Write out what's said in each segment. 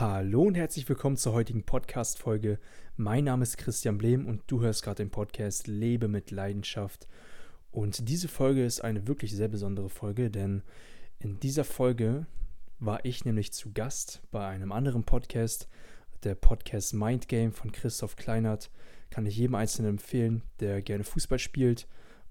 Hallo und herzlich willkommen zur heutigen Podcast-Folge. Mein Name ist Christian Blehm und du hörst gerade den Podcast Lebe mit Leidenschaft. Und diese Folge ist eine wirklich sehr besondere Folge, denn in dieser Folge war ich nämlich zu Gast bei einem anderen Podcast, der Podcast Mind Game von Christoph Kleinert. Kann ich jedem Einzelnen empfehlen, der gerne Fußball spielt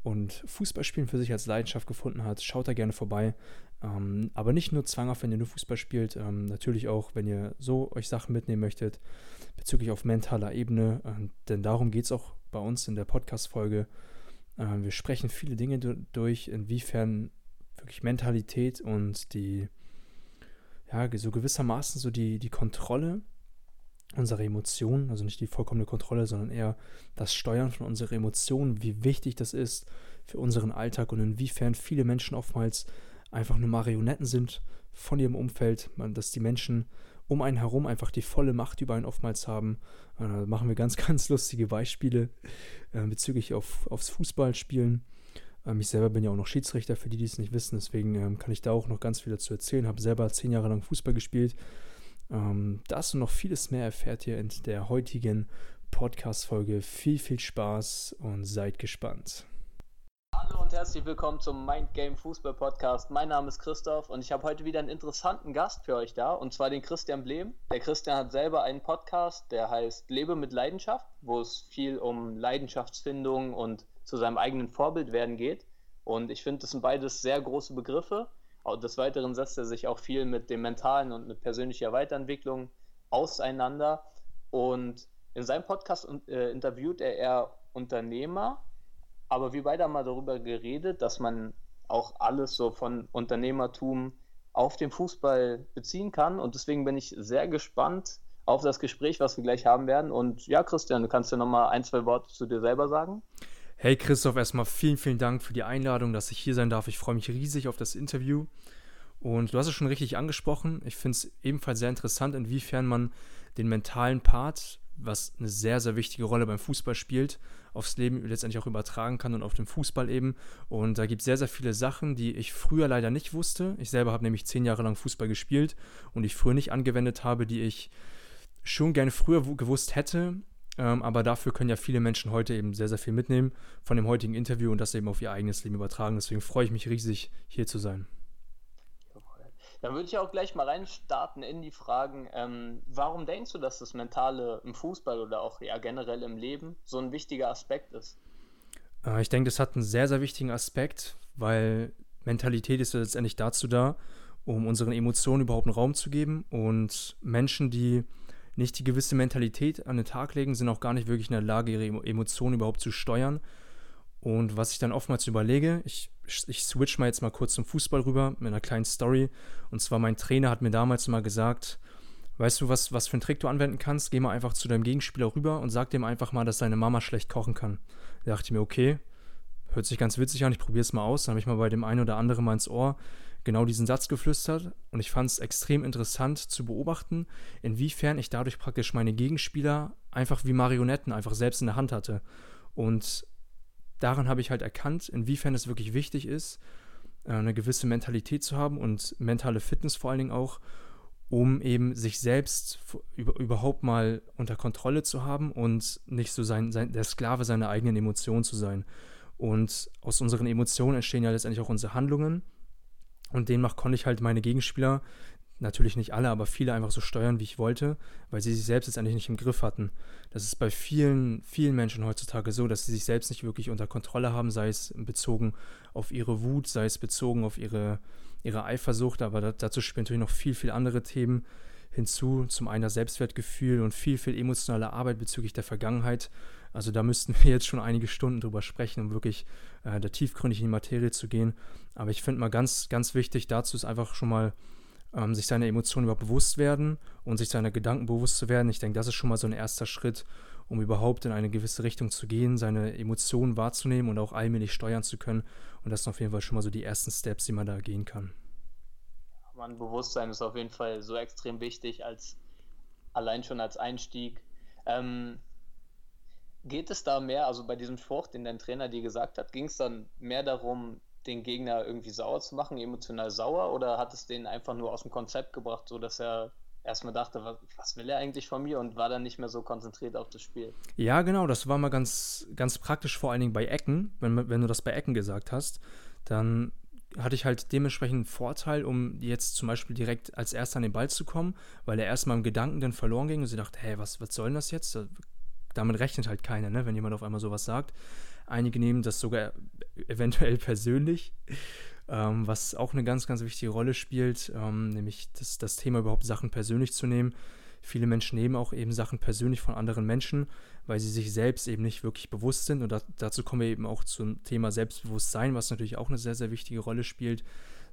und Fußballspielen für sich als Leidenschaft gefunden hat. Schaut da gerne vorbei. Ähm, aber nicht nur zwanghaft, wenn ihr nur Fußball spielt, ähm, natürlich auch, wenn ihr so euch Sachen mitnehmen möchtet, bezüglich auf mentaler Ebene. Äh, denn darum geht es auch bei uns in der Podcast-Folge. Äh, wir sprechen viele Dinge durch, inwiefern wirklich Mentalität und die, ja, so gewissermaßen so die, die Kontrolle unserer Emotionen, also nicht die vollkommene Kontrolle, sondern eher das Steuern von unseren Emotionen, wie wichtig das ist für unseren Alltag und inwiefern viele Menschen oftmals einfach nur Marionetten sind von ihrem Umfeld, dass die Menschen um einen herum einfach die volle Macht über einen oftmals haben. Da machen wir ganz, ganz lustige Beispiele äh, bezüglich auf, aufs Fußballspielen. Ähm, ich selber bin ja auch noch Schiedsrichter, für die, die es nicht wissen, deswegen ähm, kann ich da auch noch ganz viel dazu erzählen. Habe selber zehn Jahre lang Fußball gespielt. Ähm, das und noch vieles mehr erfährt ihr in der heutigen Podcast-Folge. Viel, viel Spaß und seid gespannt. Hallo und herzlich willkommen zum Mind Game Fußball Podcast. Mein Name ist Christoph und ich habe heute wieder einen interessanten Gast für euch da und zwar den Christian Blehm. Der Christian hat selber einen Podcast, der heißt Lebe mit Leidenschaft, wo es viel um Leidenschaftsfindung und zu seinem eigenen Vorbild werden geht. Und ich finde, das sind beides sehr große Begriffe. Des Weiteren setzt er sich auch viel mit dem Mentalen und mit persönlicher Weiterentwicklung auseinander. Und in seinem Podcast äh, interviewt er eher Unternehmer aber wir beide haben mal darüber geredet, dass man auch alles so von Unternehmertum auf den Fußball beziehen kann. Und deswegen bin ich sehr gespannt auf das Gespräch, was wir gleich haben werden. Und ja, Christian, du kannst ja nochmal ein, zwei Worte zu dir selber sagen. Hey Christoph, erstmal vielen, vielen Dank für die Einladung, dass ich hier sein darf. Ich freue mich riesig auf das Interview. Und du hast es schon richtig angesprochen. Ich finde es ebenfalls sehr interessant, inwiefern man den mentalen Part was eine sehr, sehr wichtige Rolle beim Fußball spielt, aufs Leben letztendlich auch übertragen kann und auf dem Fußball eben. Und da gibt es sehr, sehr viele Sachen, die ich früher leider nicht wusste. Ich selber habe nämlich zehn Jahre lang Fußball gespielt und ich früher nicht angewendet habe, die ich schon gerne früher gewusst hätte. Ähm, aber dafür können ja viele Menschen heute eben sehr, sehr viel mitnehmen von dem heutigen Interview und das eben auf ihr eigenes Leben übertragen. Deswegen freue ich mich riesig, hier zu sein. Dann würde ich auch gleich mal reinstarten in die Fragen. Ähm, warum denkst du, dass das Mentale im Fußball oder auch ja, generell im Leben so ein wichtiger Aspekt ist? Äh, ich denke, das hat einen sehr, sehr wichtigen Aspekt, weil Mentalität ist ja letztendlich dazu da, um unseren Emotionen überhaupt einen Raum zu geben. Und Menschen, die nicht die gewisse Mentalität an den Tag legen, sind auch gar nicht wirklich in der Lage, ihre Emotionen überhaupt zu steuern. Und was ich dann oftmals überlege, ich, ich switch mal jetzt mal kurz zum Fußball rüber mit einer kleinen Story. Und zwar mein Trainer hat mir damals mal gesagt, weißt du, was, was für einen Trick du anwenden kannst? Geh mal einfach zu deinem Gegenspieler rüber und sag dem einfach mal, dass seine Mama schlecht kochen kann. Da dachte ich mir, okay, hört sich ganz witzig an, ich probiere es mal aus. Dann habe ich mal bei dem einen oder anderen mal ins Ohr genau diesen Satz geflüstert und ich fand es extrem interessant zu beobachten, inwiefern ich dadurch praktisch meine Gegenspieler einfach wie Marionetten einfach selbst in der Hand hatte. Und daran habe ich halt erkannt, inwiefern es wirklich wichtig ist, äh, eine gewisse Mentalität zu haben und mentale Fitness vor allen Dingen auch, um eben sich selbst überhaupt mal unter Kontrolle zu haben und nicht so sein, sein, der Sklave seiner eigenen Emotionen zu sein. Und aus unseren Emotionen entstehen ja letztendlich auch unsere Handlungen. Und demnach konnte ich halt meine Gegenspieler natürlich nicht alle, aber viele einfach so steuern, wie ich wollte, weil sie sich selbst jetzt eigentlich nicht im Griff hatten. Das ist bei vielen, vielen Menschen heutzutage so, dass sie sich selbst nicht wirklich unter Kontrolle haben, sei es bezogen auf ihre Wut, sei es bezogen auf ihre, ihre Eifersucht, aber da, dazu spielen natürlich noch viel, viel andere Themen hinzu. Zum einen das Selbstwertgefühl und viel, viel emotionale Arbeit bezüglich der Vergangenheit. Also da müssten wir jetzt schon einige Stunden drüber sprechen, um wirklich äh, da tiefgründig in die Materie zu gehen. Aber ich finde mal ganz, ganz wichtig dazu ist einfach schon mal ähm, sich seiner Emotionen überhaupt bewusst werden und sich seiner Gedanken bewusst zu werden. Ich denke, das ist schon mal so ein erster Schritt, um überhaupt in eine gewisse Richtung zu gehen, seine Emotionen wahrzunehmen und auch allmählich steuern zu können. Und das sind auf jeden Fall schon mal so die ersten Steps, die man da gehen kann. Man Bewusstsein ist auf jeden Fall so extrem wichtig, als allein schon als Einstieg. Ähm, geht es da mehr, also bei diesem Spruch, den dein Trainer dir gesagt hat, ging es dann mehr darum, den Gegner irgendwie sauer zu machen, emotional sauer, oder hat es den einfach nur aus dem Konzept gebracht, so dass er erstmal dachte, was, was, will er eigentlich von mir und war dann nicht mehr so konzentriert auf das Spiel. Ja, genau, das war mal ganz, ganz praktisch, vor allen Dingen bei Ecken. Wenn, wenn du das bei Ecken gesagt hast, dann hatte ich halt dementsprechend einen Vorteil, um jetzt zum Beispiel direkt als erster an den Ball zu kommen, weil er erstmal im Gedanken dann verloren ging und sie dachte, hey, was, was soll denn das jetzt? Damit rechnet halt keiner, ne, wenn jemand auf einmal sowas sagt. Einige nehmen das sogar eventuell persönlich, ähm, was auch eine ganz, ganz wichtige Rolle spielt, ähm, nämlich das, das Thema überhaupt Sachen persönlich zu nehmen. Viele Menschen nehmen auch eben Sachen persönlich von anderen Menschen, weil sie sich selbst eben nicht wirklich bewusst sind. Und da, dazu kommen wir eben auch zum Thema Selbstbewusstsein, was natürlich auch eine sehr, sehr wichtige Rolle spielt,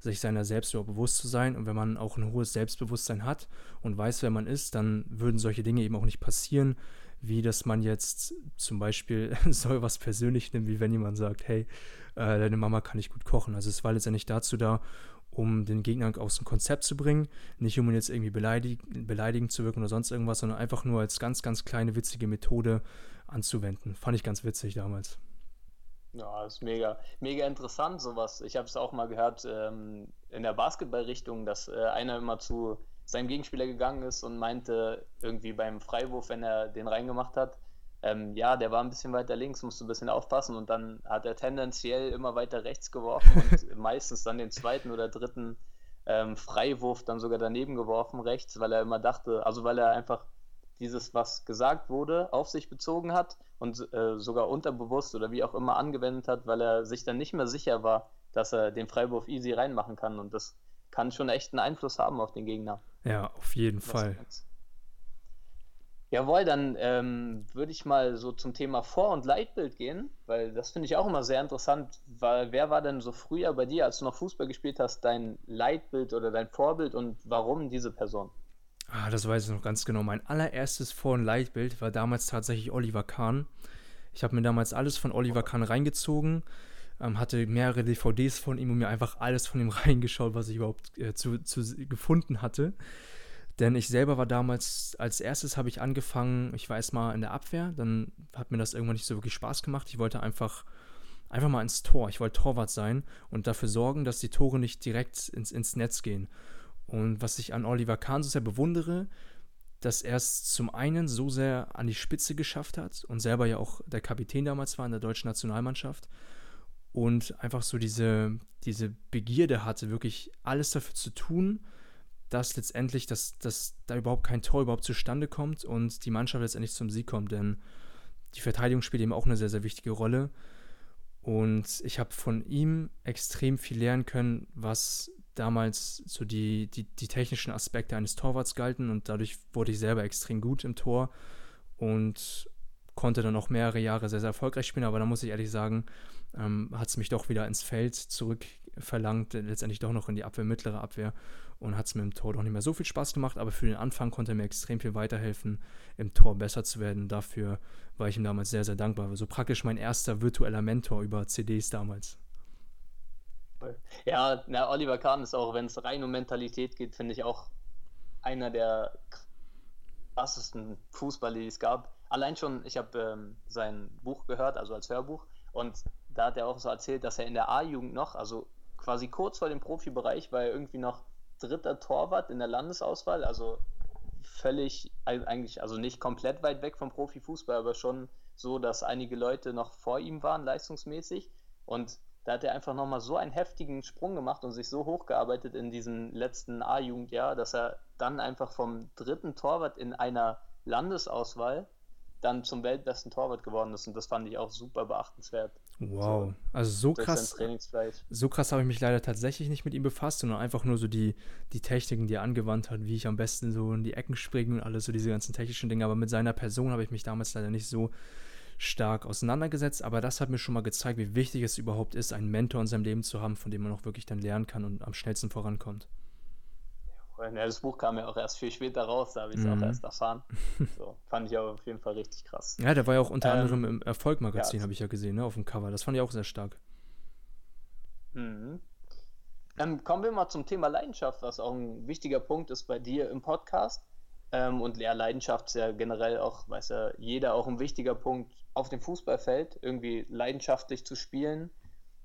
sich seiner selbst überhaupt bewusst zu sein. Und wenn man auch ein hohes Selbstbewusstsein hat und weiß, wer man ist, dann würden solche Dinge eben auch nicht passieren, wie dass man jetzt zum Beispiel so was persönlich nimmt, wie wenn jemand sagt, hey, äh, deine Mama kann nicht gut kochen. Also es war letztendlich dazu da, um den Gegner aus dem Konzept zu bringen, nicht um ihn jetzt irgendwie beleidig beleidigend zu wirken oder sonst irgendwas, sondern einfach nur als ganz, ganz kleine witzige Methode anzuwenden. Fand ich ganz witzig damals. Ja, ist mega, mega interessant sowas. Ich habe es auch mal gehört ähm, in der Basketballrichtung, dass äh, einer immer zu seinem Gegenspieler gegangen ist und meinte irgendwie beim Freiwurf, wenn er den reingemacht hat, ähm, ja, der war ein bisschen weiter links, musst du ein bisschen aufpassen und dann hat er tendenziell immer weiter rechts geworfen und meistens dann den zweiten oder dritten ähm, Freiwurf dann sogar daneben geworfen rechts, weil er immer dachte, also weil er einfach dieses, was gesagt wurde, auf sich bezogen hat und äh, sogar unterbewusst oder wie auch immer angewendet hat, weil er sich dann nicht mehr sicher war, dass er den Freiwurf easy reinmachen kann und das kann schon echt einen Einfluss haben auf den Gegner. Ja, auf jeden Fall. Jawohl, dann ähm, würde ich mal so zum Thema Vor- und Leitbild gehen, weil das finde ich auch immer sehr interessant. Weil, wer war denn so früher bei dir, als du noch Fußball gespielt hast, dein Leitbild oder dein Vorbild und warum diese Person? Ah, das weiß ich noch ganz genau. Mein allererstes Vor- und Leitbild war damals tatsächlich Oliver Kahn. Ich habe mir damals alles von Oliver Kahn reingezogen ähm, hatte mehrere DVDs von ihm und mir einfach alles von ihm reingeschaut, was ich überhaupt äh, zu, zu, gefunden hatte. Denn ich selber war damals, als erstes habe ich angefangen, ich war erstmal in der Abwehr, dann hat mir das irgendwann nicht so wirklich Spaß gemacht. Ich wollte einfach, einfach mal ins Tor. Ich wollte Torwart sein und dafür sorgen, dass die Tore nicht direkt ins, ins Netz gehen. Und was ich an Oliver Kahn so sehr bewundere, dass er es zum einen so sehr an die Spitze geschafft hat und selber ja auch der Kapitän damals war in der deutschen Nationalmannschaft und einfach so diese, diese Begierde hatte, wirklich alles dafür zu tun, dass letztendlich, dass, dass da überhaupt kein Tor überhaupt zustande kommt und die Mannschaft letztendlich zum Sieg kommt. Denn die Verteidigung spielt eben auch eine sehr, sehr wichtige Rolle. Und ich habe von ihm extrem viel lernen können, was damals so die, die, die technischen Aspekte eines Torwarts galten. Und dadurch wurde ich selber extrem gut im Tor und konnte dann auch mehrere Jahre sehr, sehr erfolgreich spielen. Aber da muss ich ehrlich sagen, ähm, hat es mich doch wieder ins Feld zurückverlangt, letztendlich doch noch in die Abwehr, mittlere Abwehr und hat es mir im Tor doch nicht mehr so viel Spaß gemacht, aber für den Anfang konnte er mir extrem viel weiterhelfen, im Tor besser zu werden. Dafür war ich ihm damals sehr, sehr dankbar. So praktisch mein erster virtueller Mentor über CDs damals. Ja, na, Oliver Kahn ist auch, wenn es rein um Mentalität geht, finde ich auch einer der krassesten Fußballer, die es gab. Allein schon, ich habe ähm, sein Buch gehört, also als Hörbuch, und da hat er auch so erzählt, dass er in der A-Jugend noch, also quasi kurz vor dem Profibereich, war er irgendwie noch dritter Torwart in der Landesauswahl, also völlig, eigentlich, also nicht komplett weit weg vom Profifußball, aber schon so, dass einige Leute noch vor ihm waren, leistungsmäßig. Und da hat er einfach nochmal so einen heftigen Sprung gemacht und sich so hochgearbeitet in diesem letzten A-Jugendjahr, dass er dann einfach vom dritten Torwart in einer Landesauswahl dann zum weltbesten Torwart geworden ist und das fand ich auch super beachtenswert. Wow, so, also so krass. So krass habe ich mich leider tatsächlich nicht mit ihm befasst, sondern einfach nur so die, die Techniken, die er angewandt hat, wie ich am besten so in die Ecken springe und alles so diese ganzen technischen Dinge. Aber mit seiner Person habe ich mich damals leider nicht so stark auseinandergesetzt. Aber das hat mir schon mal gezeigt, wie wichtig es überhaupt ist, einen Mentor in seinem Leben zu haben, von dem man auch wirklich dann lernen kann und am schnellsten vorankommt. Ja, das Buch kam ja auch erst viel später raus, da habe ich es mhm. auch erst erfahren. So, fand ich aber auf jeden Fall richtig krass. Ja, der war ja auch unter ähm, anderem im Erfolg-Magazin, ja, habe ich ja gesehen, ne, auf dem Cover. Das fand ich auch sehr stark. Mhm. Ähm, kommen wir mal zum Thema Leidenschaft, was auch ein wichtiger Punkt ist bei dir im Podcast. Ähm, und ja, Leidenschaft ist ja generell auch, weiß ja jeder, auch ein wichtiger Punkt auf dem Fußballfeld, irgendwie leidenschaftlich zu spielen.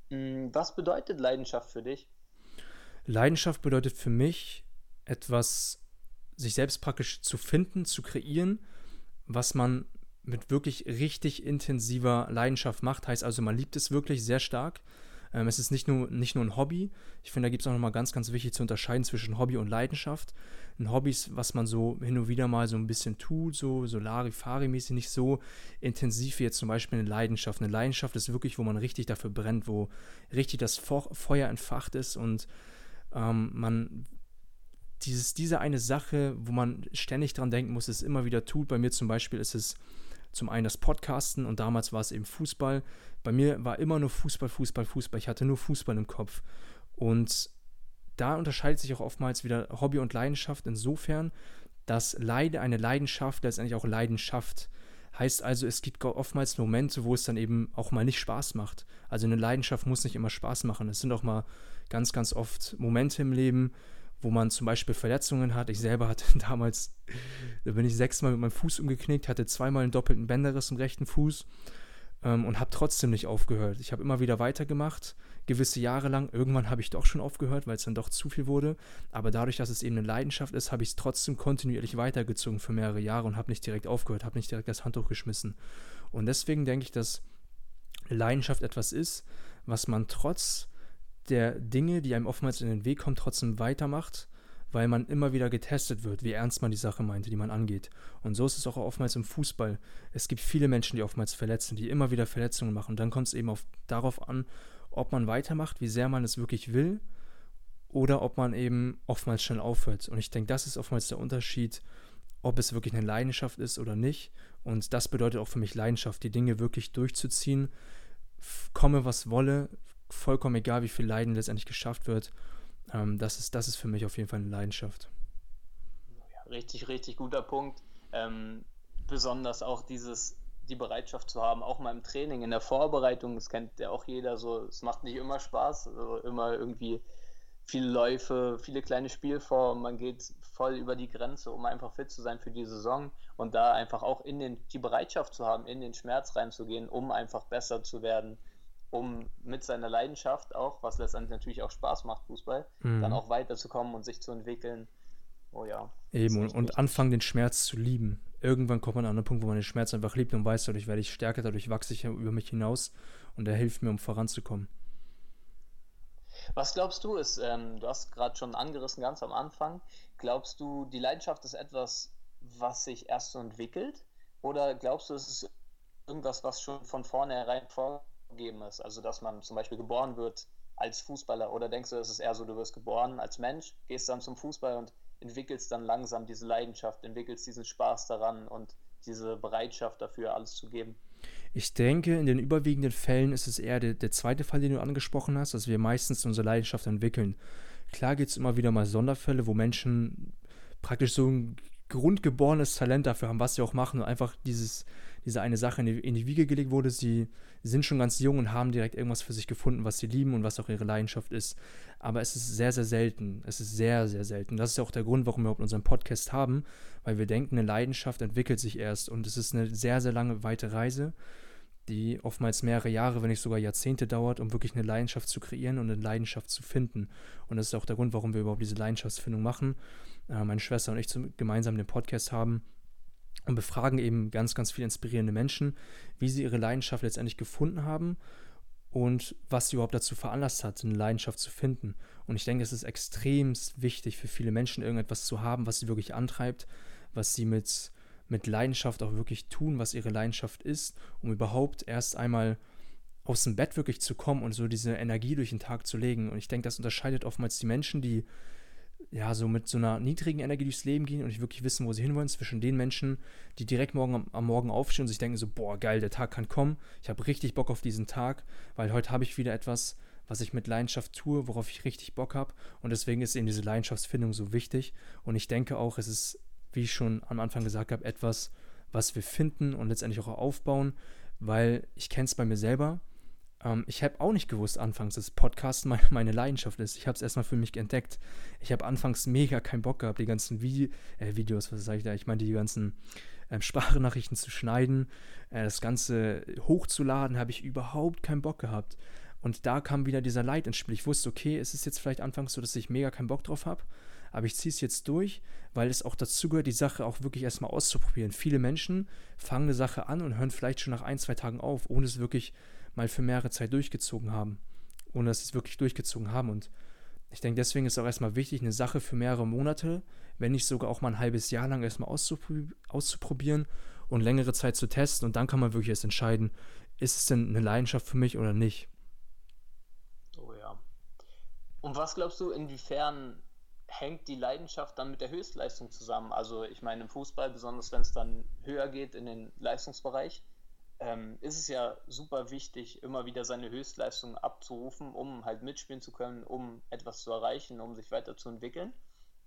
Mhm, was bedeutet Leidenschaft für dich? Leidenschaft bedeutet für mich, etwas sich selbst praktisch zu finden, zu kreieren, was man mit wirklich richtig intensiver Leidenschaft macht. Heißt also, man liebt es wirklich sehr stark. Ähm, es ist nicht nur, nicht nur ein Hobby. Ich finde, da gibt es auch nochmal ganz, ganz wichtig zu unterscheiden zwischen Hobby und Leidenschaft. Ein Hobby ist, was man so hin und wieder mal so ein bisschen tut, so Solari-Fari-mäßig, nicht so intensiv wie jetzt zum Beispiel eine Leidenschaft. Eine Leidenschaft ist wirklich, wo man richtig dafür brennt, wo richtig das Feuer entfacht ist und ähm, man dieses, diese eine Sache, wo man ständig dran denken muss, es immer wieder tut. Bei mir zum Beispiel ist es zum einen das Podcasten und damals war es eben Fußball. Bei mir war immer nur Fußball, Fußball, Fußball. Ich hatte nur Fußball im Kopf. Und da unterscheidet sich auch oftmals wieder Hobby und Leidenschaft insofern, dass Leide, eine Leidenschaft letztendlich auch Leidenschaft heißt also, es gibt oftmals Momente, wo es dann eben auch mal nicht Spaß macht. Also eine Leidenschaft muss nicht immer Spaß machen. Es sind auch mal ganz, ganz oft Momente im Leben, wo man zum Beispiel Verletzungen hat. Ich selber hatte damals, da bin ich sechsmal mit meinem Fuß umgeknickt, hatte zweimal einen doppelten Bänderriss im rechten Fuß ähm, und habe trotzdem nicht aufgehört. Ich habe immer wieder weitergemacht, gewisse Jahre lang. Irgendwann habe ich doch schon aufgehört, weil es dann doch zu viel wurde. Aber dadurch, dass es eben eine Leidenschaft ist, habe ich es trotzdem kontinuierlich weitergezogen für mehrere Jahre und habe nicht direkt aufgehört, habe nicht direkt das Handtuch geschmissen. Und deswegen denke ich, dass Leidenschaft etwas ist, was man trotz der Dinge, die einem oftmals in den Weg kommen, trotzdem weitermacht, weil man immer wieder getestet wird, wie ernst man die Sache meinte, die man angeht. Und so ist es auch oftmals im Fußball. Es gibt viele Menschen, die oftmals verletzen, die immer wieder Verletzungen machen. Und dann kommt es eben auf, darauf an, ob man weitermacht, wie sehr man es wirklich will, oder ob man eben oftmals schnell aufhört. Und ich denke, das ist oftmals der Unterschied, ob es wirklich eine Leidenschaft ist oder nicht. Und das bedeutet auch für mich Leidenschaft, die Dinge wirklich durchzuziehen, komme was wolle, vollkommen egal, wie viel Leiden letztendlich geschafft wird. Ähm, das, ist, das ist für mich auf jeden Fall eine Leidenschaft. Richtig, richtig guter Punkt. Ähm, besonders auch dieses, die Bereitschaft zu haben, auch mal im Training, in der Vorbereitung, das kennt ja auch jeder so, es macht nicht immer Spaß, also immer irgendwie viele Läufe, viele kleine Spielformen, man geht voll über die Grenze, um einfach fit zu sein für die Saison und da einfach auch in den, die Bereitschaft zu haben, in den Schmerz reinzugehen, um einfach besser zu werden, um mit seiner Leidenschaft auch, was letztendlich natürlich auch Spaß macht, Fußball, mhm. dann auch weiterzukommen und sich zu entwickeln. Oh ja. Eben, und, und anfangen, den Schmerz zu lieben. Irgendwann kommt man an einen Punkt, wo man den Schmerz einfach liebt und weiß, dadurch werde ich stärker, dadurch wachse ich über mich hinaus und er hilft mir, um voranzukommen. Was glaubst du ist, ähm, du hast gerade schon angerissen ganz am Anfang, glaubst du, die Leidenschaft ist etwas, was sich erst so entwickelt? Oder glaubst du, es ist irgendwas, was schon von vornherein vor gegeben ist. Also, dass man zum Beispiel geboren wird als Fußballer oder denkst du, es ist eher so, du wirst geboren als Mensch, gehst dann zum Fußball und entwickelst dann langsam diese Leidenschaft, entwickelst diesen Spaß daran und diese Bereitschaft dafür, alles zu geben? Ich denke, in den überwiegenden Fällen ist es eher der, der zweite Fall, den du angesprochen hast, dass wir meistens unsere Leidenschaft entwickeln. Klar gibt es immer wieder mal Sonderfälle, wo Menschen praktisch so ein grundgeborenes Talent dafür haben, was sie auch machen und einfach dieses, diese eine Sache in die, in die Wiege gelegt wurde. Sie sind schon ganz jung und haben direkt irgendwas für sich gefunden, was sie lieben und was auch ihre Leidenschaft ist. Aber es ist sehr, sehr selten. Es ist sehr, sehr selten. Das ist ja auch der Grund, warum wir überhaupt unseren Podcast haben, weil wir denken, eine Leidenschaft entwickelt sich erst und es ist eine sehr, sehr lange, weite Reise, die oftmals mehrere Jahre, wenn nicht sogar Jahrzehnte dauert, um wirklich eine Leidenschaft zu kreieren und eine Leidenschaft zu finden. Und das ist auch der Grund, warum wir überhaupt diese Leidenschaftsfindung machen. Äh, meine Schwester und ich zum, gemeinsam den Podcast haben und befragen eben ganz, ganz viele inspirierende Menschen, wie sie ihre Leidenschaft letztendlich gefunden haben und was sie überhaupt dazu veranlasst hat, eine Leidenschaft zu finden. Und ich denke, es ist extrem wichtig für viele Menschen, irgendetwas zu haben, was sie wirklich antreibt, was sie mit, mit Leidenschaft auch wirklich tun, was ihre Leidenschaft ist, um überhaupt erst einmal aus dem Bett wirklich zu kommen und so diese Energie durch den Tag zu legen. Und ich denke, das unterscheidet oftmals die Menschen, die ja, so mit so einer niedrigen Energie durchs Leben gehen und nicht wirklich wissen, wo sie hinwollen, zwischen den Menschen, die direkt morgen am, Morgen aufstehen und sich denken so, boah, geil, der Tag kann kommen, ich habe richtig Bock auf diesen Tag, weil heute habe ich wieder etwas, was ich mit Leidenschaft tue, worauf ich richtig Bock habe. Und deswegen ist eben diese Leidenschaftsfindung so wichtig. Und ich denke auch, es ist, wie ich schon am Anfang gesagt habe, etwas, was wir finden und letztendlich auch aufbauen, weil ich kenne es bei mir selber, ähm, ich habe auch nicht gewusst anfangs, dass Podcast meine, meine Leidenschaft ist. Ich habe es erstmal für mich entdeckt. Ich habe anfangs mega keinen Bock gehabt, die ganzen Vide äh, Videos, was sage ich da? Ich meine, die ganzen äh, Sprachnachrichten zu schneiden, äh, das Ganze hochzuladen, habe ich überhaupt keinen Bock gehabt. Und da kam wieder dieser Leid ins Spiel. Ich wusste, okay, es ist jetzt vielleicht anfangs so, dass ich mega keinen Bock drauf habe. aber ich ziehe es jetzt durch, weil es auch dazu gehört, die Sache auch wirklich erstmal auszuprobieren. Viele Menschen fangen eine Sache an und hören vielleicht schon nach ein, zwei Tagen auf, ohne es wirklich mal für mehrere Zeit durchgezogen haben. Ohne dass sie es wirklich durchgezogen haben. Und ich denke, deswegen ist auch erstmal wichtig, eine Sache für mehrere Monate, wenn nicht sogar auch mal ein halbes Jahr lang erstmal auszuprobieren, auszuprobieren und längere Zeit zu testen. Und dann kann man wirklich erst entscheiden, ist es denn eine Leidenschaft für mich oder nicht. Oh ja. Und was glaubst du, inwiefern hängt die Leidenschaft dann mit der Höchstleistung zusammen? Also ich meine im Fußball, besonders wenn es dann höher geht in den Leistungsbereich, ähm, ist es ja super wichtig, immer wieder seine Höchstleistung abzurufen, um halt mitspielen zu können, um etwas zu erreichen, um sich weiterzuentwickeln.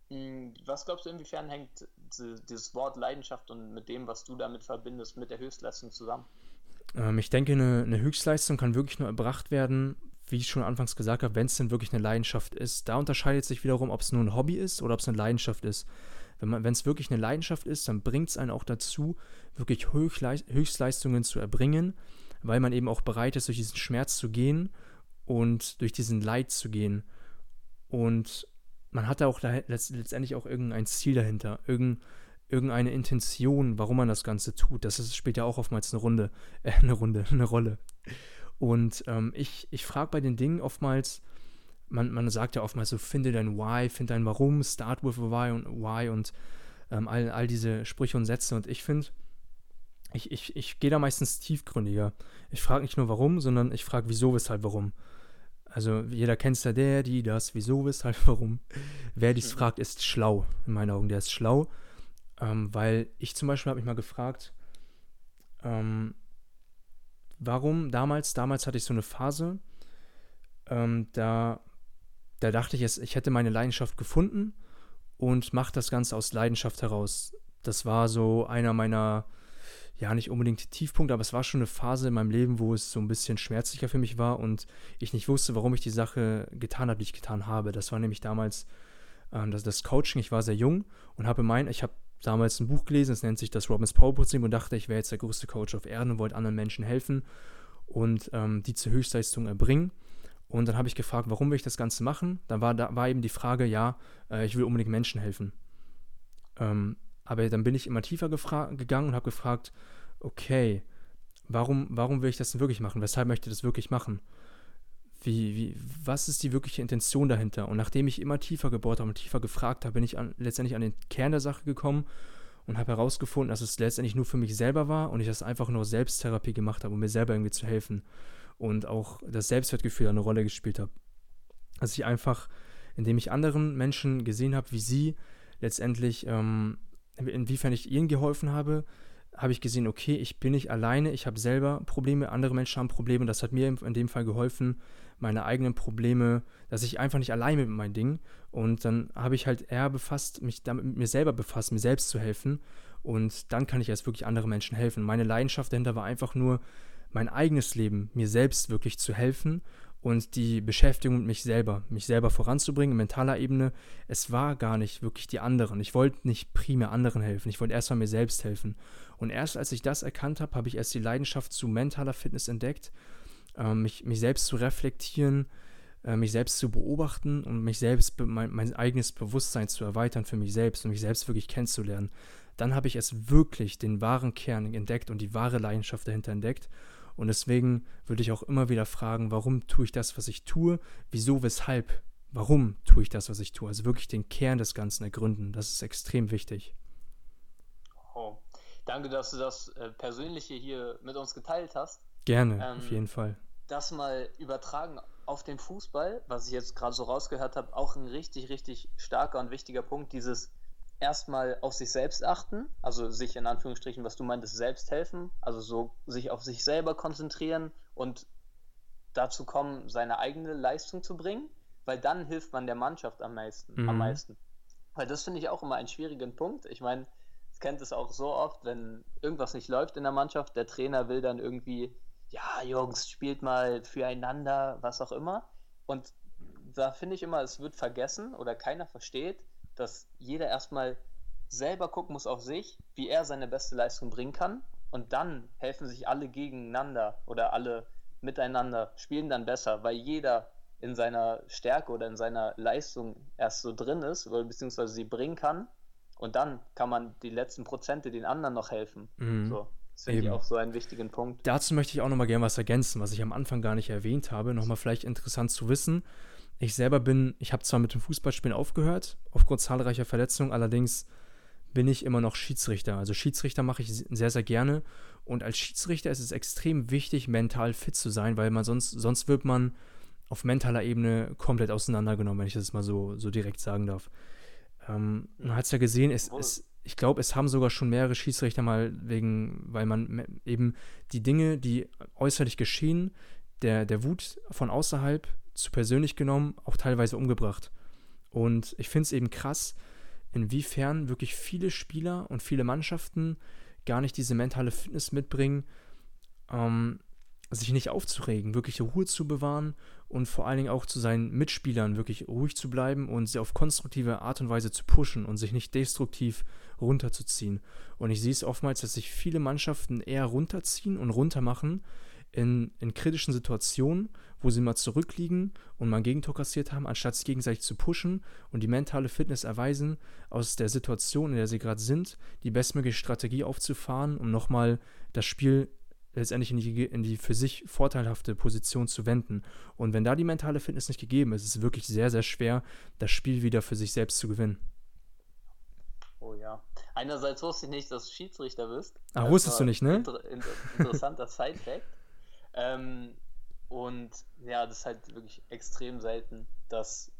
Hm, was glaubst du, inwiefern hängt dieses Wort Leidenschaft und mit dem, was du damit verbindest, mit der Höchstleistung zusammen? Ähm, ich denke, eine, eine Höchstleistung kann wirklich nur erbracht werden, wie ich schon anfangs gesagt habe, wenn es denn wirklich eine Leidenschaft ist. Da unterscheidet sich wiederum, ob es nur ein Hobby ist oder ob es eine Leidenschaft ist. Wenn es wirklich eine Leidenschaft ist, dann bringt es einen auch dazu, wirklich Höchstleistungen zu erbringen, weil man eben auch bereit ist, durch diesen Schmerz zu gehen und durch diesen Leid zu gehen. Und man hat da auch letztendlich auch irgendein Ziel dahinter, irgendein irgendeine Intention, warum man das Ganze tut. Das spielt ja auch oftmals eine Runde, äh, eine Runde, eine Rolle. Und ähm, ich, ich frage bei den Dingen oftmals, man, man sagt ja oftmals so, finde dein Why, finde dein Warum, start with a Why und Why und ähm, all, all diese Sprüche und Sätze. Und ich finde, ich, ich, ich gehe da meistens tiefgründiger. Ich frage nicht nur warum, sondern ich frage wieso, weshalb, warum. Also jeder kennt es ja, der, die, das, wieso, weshalb, warum. Wer dies mhm. fragt, ist schlau, in meinen Augen. Der ist schlau, ähm, weil ich zum Beispiel habe mich mal gefragt, ähm, warum damals, damals hatte ich so eine Phase, ähm, da, da dachte ich, ich hätte meine Leidenschaft gefunden und mache das Ganze aus Leidenschaft heraus. Das war so einer meiner, ja, nicht unbedingt Tiefpunkte, aber es war schon eine Phase in meinem Leben, wo es so ein bisschen schmerzlicher für mich war und ich nicht wusste, warum ich die Sache getan habe, die ich getan habe. Das war nämlich damals ähm, das, das Coaching. Ich war sehr jung und habe mein, ich habe damals ein Buch gelesen, es nennt sich das Robbins Power Prinzip und dachte, ich wäre jetzt der größte Coach auf Erden und wollte anderen Menschen helfen und ähm, die zur Höchstleistung erbringen. Und dann habe ich gefragt, warum will ich das Ganze machen? Dann war, da war eben die Frage, ja, äh, ich will unbedingt Menschen helfen. Ähm, aber dann bin ich immer tiefer gegangen und habe gefragt, okay, warum, warum will ich das denn wirklich machen? Weshalb möchte ich das wirklich machen? Wie, wie, was ist die wirkliche Intention dahinter? Und nachdem ich immer tiefer gebohrt habe und tiefer gefragt habe, bin ich an, letztendlich an den Kern der Sache gekommen und habe herausgefunden, dass es letztendlich nur für mich selber war und ich das einfach nur Selbsttherapie gemacht habe, um mir selber irgendwie zu helfen. Und auch das Selbstwertgefühl eine Rolle gespielt habe. Dass ich einfach, indem ich anderen Menschen gesehen habe, wie sie letztendlich, ähm, inwiefern ich ihnen geholfen habe, habe ich gesehen, okay, ich bin nicht alleine, ich habe selber Probleme, andere Menschen haben Probleme das hat mir in dem Fall geholfen, meine eigenen Probleme, dass ich einfach nicht alleine mit meinem Ding und dann habe ich halt eher befasst, mich damit mit mir selber befasst, mir selbst zu helfen und dann kann ich erst wirklich anderen Menschen helfen. Meine Leidenschaft dahinter war einfach nur mein eigenes Leben, mir selbst wirklich zu helfen und die Beschäftigung mit mich selber, mich selber voranzubringen, mentaler Ebene, es war gar nicht wirklich die anderen. Ich wollte nicht primär anderen helfen, ich wollte erstmal mir selbst helfen. Und erst als ich das erkannt habe, habe ich erst die Leidenschaft zu mentaler Fitness entdeckt, äh, mich, mich selbst zu reflektieren, äh, mich selbst zu beobachten und mich selbst, mein, mein eigenes Bewusstsein zu erweitern für mich selbst und mich selbst wirklich kennenzulernen. Dann habe ich es wirklich den wahren Kern entdeckt und die wahre Leidenschaft dahinter entdeckt und deswegen würde ich auch immer wieder fragen, warum tue ich das, was ich tue? Wieso, weshalb? Warum tue ich das, was ich tue? Also wirklich den Kern des Ganzen ergründen. Das ist extrem wichtig. Oh. Danke, dass du das äh, Persönliche hier mit uns geteilt hast. Gerne, ähm, auf jeden Fall. Das mal übertragen auf den Fußball, was ich jetzt gerade so rausgehört habe, auch ein richtig, richtig starker und wichtiger Punkt, dieses erstmal auf sich selbst achten, also sich in Anführungsstrichen, was du meintest, selbst helfen, also so sich auf sich selber konzentrieren und dazu kommen, seine eigene Leistung zu bringen, weil dann hilft man der Mannschaft am meisten. Mhm. Am meisten. Weil das finde ich auch immer einen schwierigen Punkt. Ich meine, es kennt es auch so oft, wenn irgendwas nicht läuft in der Mannschaft, der Trainer will dann irgendwie, ja, Jungs, spielt mal füreinander, was auch immer. Und da finde ich immer, es wird vergessen oder keiner versteht, dass jeder erstmal selber gucken muss auf sich, wie er seine beste Leistung bringen kann. Und dann helfen sich alle gegeneinander oder alle miteinander, spielen dann besser, weil jeder in seiner Stärke oder in seiner Leistung erst so drin ist, oder beziehungsweise sie bringen kann. Und dann kann man die letzten Prozente den anderen noch helfen. Mhm. So. Das finde ich auch so einen wichtigen Punkt. Dazu möchte ich auch nochmal gerne was ergänzen, was ich am Anfang gar nicht erwähnt habe. Nochmal vielleicht interessant zu wissen. Ich selber bin, ich habe zwar mit dem Fußballspielen aufgehört, aufgrund zahlreicher Verletzungen, allerdings bin ich immer noch Schiedsrichter. Also Schiedsrichter mache ich sehr, sehr gerne. Und als Schiedsrichter ist es extrem wichtig, mental fit zu sein, weil man sonst, sonst wird man auf mentaler Ebene komplett auseinandergenommen, wenn ich das mal so, so direkt sagen darf. Ähm, man hat es ja gesehen, es, es, ich glaube, es haben sogar schon mehrere Schiedsrichter mal wegen, weil man eben die Dinge, die äußerlich geschehen, der, der Wut von außerhalb zu persönlich genommen, auch teilweise umgebracht. Und ich finde es eben krass, inwiefern wirklich viele Spieler und viele Mannschaften gar nicht diese mentale Fitness mitbringen, ähm, sich nicht aufzuregen, wirklich Ruhe zu bewahren und vor allen Dingen auch zu seinen Mitspielern wirklich ruhig zu bleiben und sie auf konstruktive Art und Weise zu pushen und sich nicht destruktiv runterzuziehen. Und ich sehe es oftmals, dass sich viele Mannschaften eher runterziehen und runtermachen in, in kritischen Situationen, wo sie mal zurückliegen und mal ein Gegentor kassiert haben, anstatt sich gegenseitig zu pushen und die mentale Fitness erweisen, aus der Situation, in der sie gerade sind, die bestmögliche Strategie aufzufahren, um nochmal das Spiel letztendlich in die, in die für sich vorteilhafte Position zu wenden. Und wenn da die mentale Fitness nicht gegeben ist, ist es wirklich sehr, sehr schwer, das Spiel wieder für sich selbst zu gewinnen. Oh ja. Einerseits wusste ich nicht, dass du Schiedsrichter bist. Ach, wusstest du nicht, ne? Inter inter interessanter Side-Fact. Ähm, und ja, das ist halt wirklich extrem selten, dass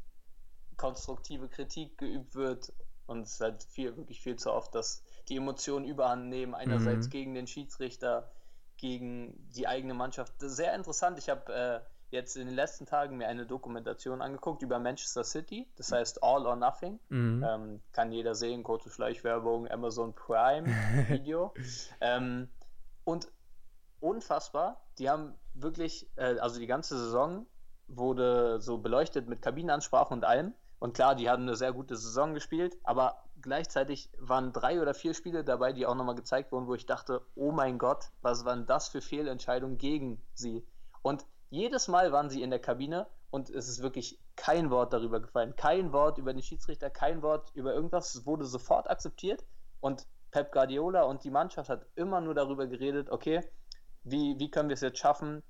konstruktive Kritik geübt wird. Und es ist halt viel, wirklich viel zu oft, dass die Emotionen überhand nehmen. Einerseits mhm. gegen den Schiedsrichter, gegen die eigene Mannschaft. Das ist sehr interessant. Ich habe äh, jetzt in den letzten Tagen mir eine Dokumentation angeguckt über Manchester City. Das heißt All or Nothing. Mhm. Ähm, kann jeder sehen, kurze Schleichwerbung, Amazon Prime Video. ähm, und unfassbar, die haben wirklich, äh, also die ganze Saison wurde so beleuchtet mit Kabinenansprachen und allem. Und klar, die haben eine sehr gute Saison gespielt, aber gleichzeitig waren drei oder vier Spiele dabei, die auch nochmal gezeigt wurden, wo ich dachte, oh mein Gott, was waren das für Fehlentscheidungen gegen sie? Und jedes Mal waren sie in der Kabine und es ist wirklich kein Wort darüber gefallen. Kein Wort über den Schiedsrichter, kein Wort über irgendwas. Es wurde sofort akzeptiert und Pep Guardiola und die Mannschaft hat immer nur darüber geredet, okay, wie, wie können wir es jetzt schaffen,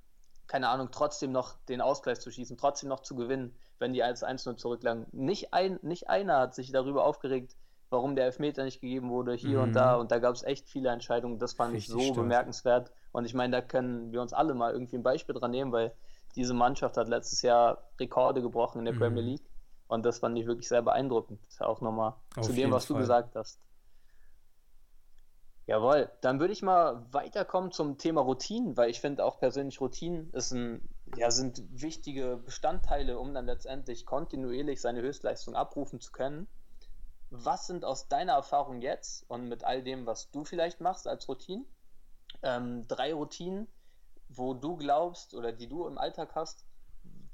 keine Ahnung, trotzdem noch den Ausgleich zu schießen, trotzdem noch zu gewinnen, wenn die als 1-0 zurücklagen. Nicht, ein, nicht einer hat sich darüber aufgeregt, warum der Elfmeter nicht gegeben wurde, hier mhm. und da. Und da gab es echt viele Entscheidungen. Das fand Richtig ich so stimmt. bemerkenswert. Und ich meine, da können wir uns alle mal irgendwie ein Beispiel dran nehmen, weil diese Mannschaft hat letztes Jahr Rekorde gebrochen in der mhm. Premier League. Und das fand ich wirklich sehr beeindruckend. Auch nochmal zu dem, was Fall. du gesagt hast. Jawohl, dann würde ich mal weiterkommen zum Thema Routinen, weil ich finde auch persönlich Routinen ist ein, ja, sind wichtige Bestandteile, um dann letztendlich kontinuierlich seine Höchstleistung abrufen zu können. Was sind aus deiner Erfahrung jetzt und mit all dem, was du vielleicht machst als Routinen, ähm, drei Routinen, wo du glaubst oder die du im Alltag hast,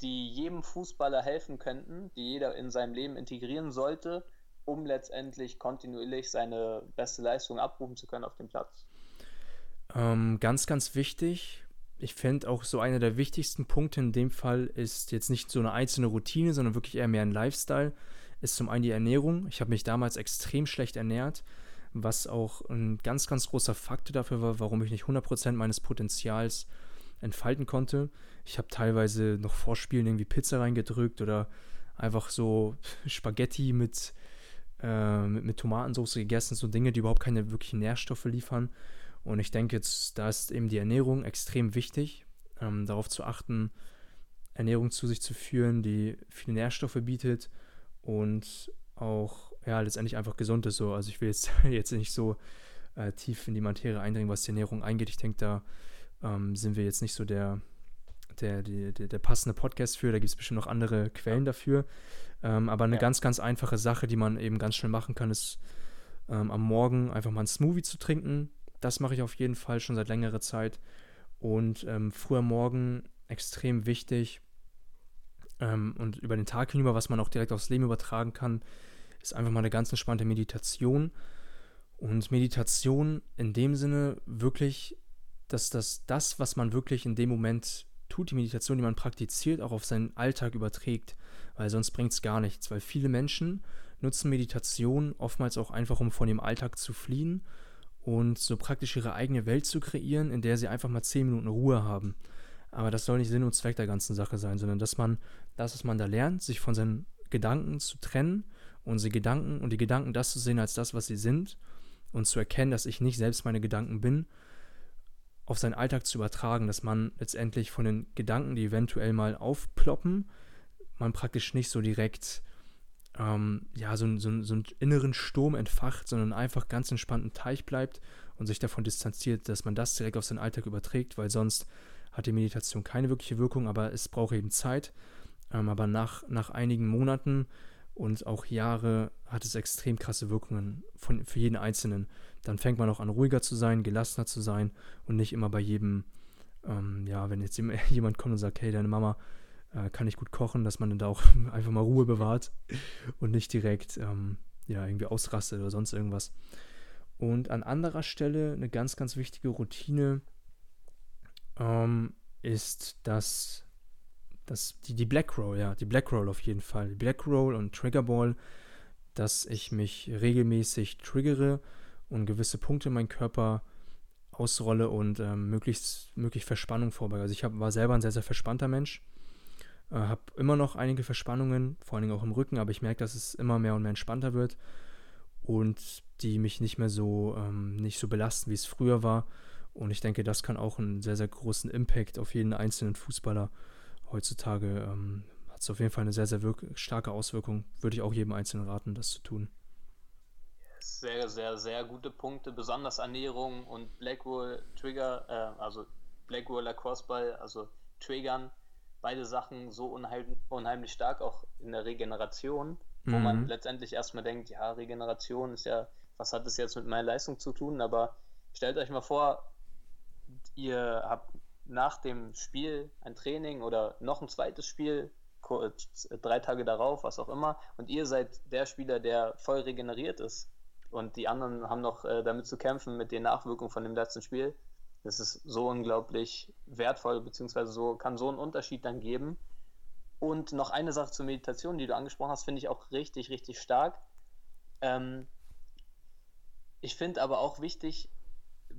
die jedem Fußballer helfen könnten, die jeder in seinem Leben integrieren sollte, um letztendlich kontinuierlich seine beste Leistung abrufen zu können auf dem Platz? Ähm, ganz, ganz wichtig. Ich fände auch so einer der wichtigsten Punkte in dem Fall ist jetzt nicht so eine einzelne Routine, sondern wirklich eher mehr ein Lifestyle. Ist zum einen die Ernährung. Ich habe mich damals extrem schlecht ernährt, was auch ein ganz, ganz großer Faktor dafür war, warum ich nicht 100% meines Potenzials entfalten konnte. Ich habe teilweise noch vor Spielen irgendwie Pizza reingedrückt oder einfach so Spaghetti mit äh, mit, mit Tomatensauce gegessen, so Dinge, die überhaupt keine wirklichen Nährstoffe liefern. Und ich denke jetzt, da ist eben die Ernährung extrem wichtig, ähm, darauf zu achten, Ernährung zu sich zu führen, die viele Nährstoffe bietet und auch ja letztendlich einfach gesund ist. So. Also ich will jetzt, jetzt nicht so äh, tief in die Materie eindringen, was die Ernährung eingeht. Ich denke, da ähm, sind wir jetzt nicht so der, der, der, der, passende Podcast für. Da gibt es bestimmt noch andere Quellen dafür. Ähm, aber eine ja. ganz, ganz einfache Sache, die man eben ganz schnell machen kann, ist ähm, am Morgen einfach mal einen Smoothie zu trinken. Das mache ich auf jeden Fall schon seit längerer Zeit. Und ähm, früher Morgen extrem wichtig ähm, und über den Tag hinüber, was man auch direkt aufs Leben übertragen kann, ist einfach mal eine ganz entspannte Meditation. Und Meditation in dem Sinne wirklich, dass das, das, was man wirklich in dem Moment tut, die Meditation, die man praktiziert, auch auf seinen Alltag überträgt, weil sonst bringt es gar nichts, weil viele Menschen nutzen Meditation oftmals auch einfach, um von dem Alltag zu fliehen und so praktisch ihre eigene Welt zu kreieren, in der sie einfach mal zehn Minuten Ruhe haben. Aber das soll nicht Sinn und Zweck der ganzen Sache sein, sondern dass man das, was man da lernt, sich von seinen Gedanken zu trennen, unsere Gedanken und die Gedanken das zu sehen als das, was sie sind und zu erkennen, dass ich nicht selbst meine Gedanken bin, auf seinen Alltag zu übertragen, dass man letztendlich von den Gedanken, die eventuell mal aufploppen, man praktisch nicht so direkt ähm, ja, so, so, so einen inneren Sturm entfacht, sondern einfach ganz entspannt im Teich bleibt und sich davon distanziert, dass man das direkt auf seinen Alltag überträgt, weil sonst hat die Meditation keine wirkliche Wirkung, aber es braucht eben Zeit. Ähm, aber nach, nach einigen Monaten und auch Jahre hat es extrem krasse Wirkungen von, für jeden Einzelnen. Dann fängt man auch an, ruhiger zu sein, gelassener zu sein und nicht immer bei jedem, ähm, ja, wenn jetzt jemand kommt und sagt, hey, deine Mama äh, kann ich gut kochen, dass man dann da auch einfach mal Ruhe bewahrt und nicht direkt, ähm, ja, irgendwie ausrastet oder sonst irgendwas. Und an anderer Stelle eine ganz, ganz wichtige Routine ähm, ist das das, die, die Black Roll, ja, die Black Roll auf jeden Fall. Die Black Roll und Trigger Ball, dass ich mich regelmäßig triggere und gewisse Punkte in meinem Körper ausrolle und ähm, möglichst möglich Verspannung vorbeuge. Also ich hab, war selber ein sehr, sehr verspannter Mensch. Äh, habe immer noch einige Verspannungen, vor allen Dingen auch im Rücken, aber ich merke, dass es immer mehr und mehr entspannter wird und die mich nicht mehr so, ähm, nicht so belasten, wie es früher war. Und ich denke, das kann auch einen sehr, sehr großen Impact auf jeden einzelnen Fußballer heutzutage ähm, hat es auf jeden Fall eine sehr, sehr starke Auswirkung. Würde ich auch jedem Einzelnen raten, das zu tun. Sehr, sehr, sehr gute Punkte, besonders Ernährung und Blackwall Trigger, äh, also Blackwall Lacrosse Ball, also Triggern, beide Sachen so unheim, unheimlich stark, auch in der Regeneration, wo mhm. man letztendlich erstmal denkt, ja, Regeneration ist ja, was hat das jetzt mit meiner Leistung zu tun? Aber stellt euch mal vor, ihr habt nach dem Spiel ein Training oder noch ein zweites Spiel, drei Tage darauf, was auch immer, und ihr seid der Spieler, der voll regeneriert ist und die anderen haben noch äh, damit zu kämpfen mit den Nachwirkungen von dem letzten Spiel. Das ist so unglaublich wertvoll, beziehungsweise so kann so einen Unterschied dann geben. Und noch eine Sache zur Meditation, die du angesprochen hast, finde ich auch richtig, richtig stark. Ähm, ich finde aber auch wichtig,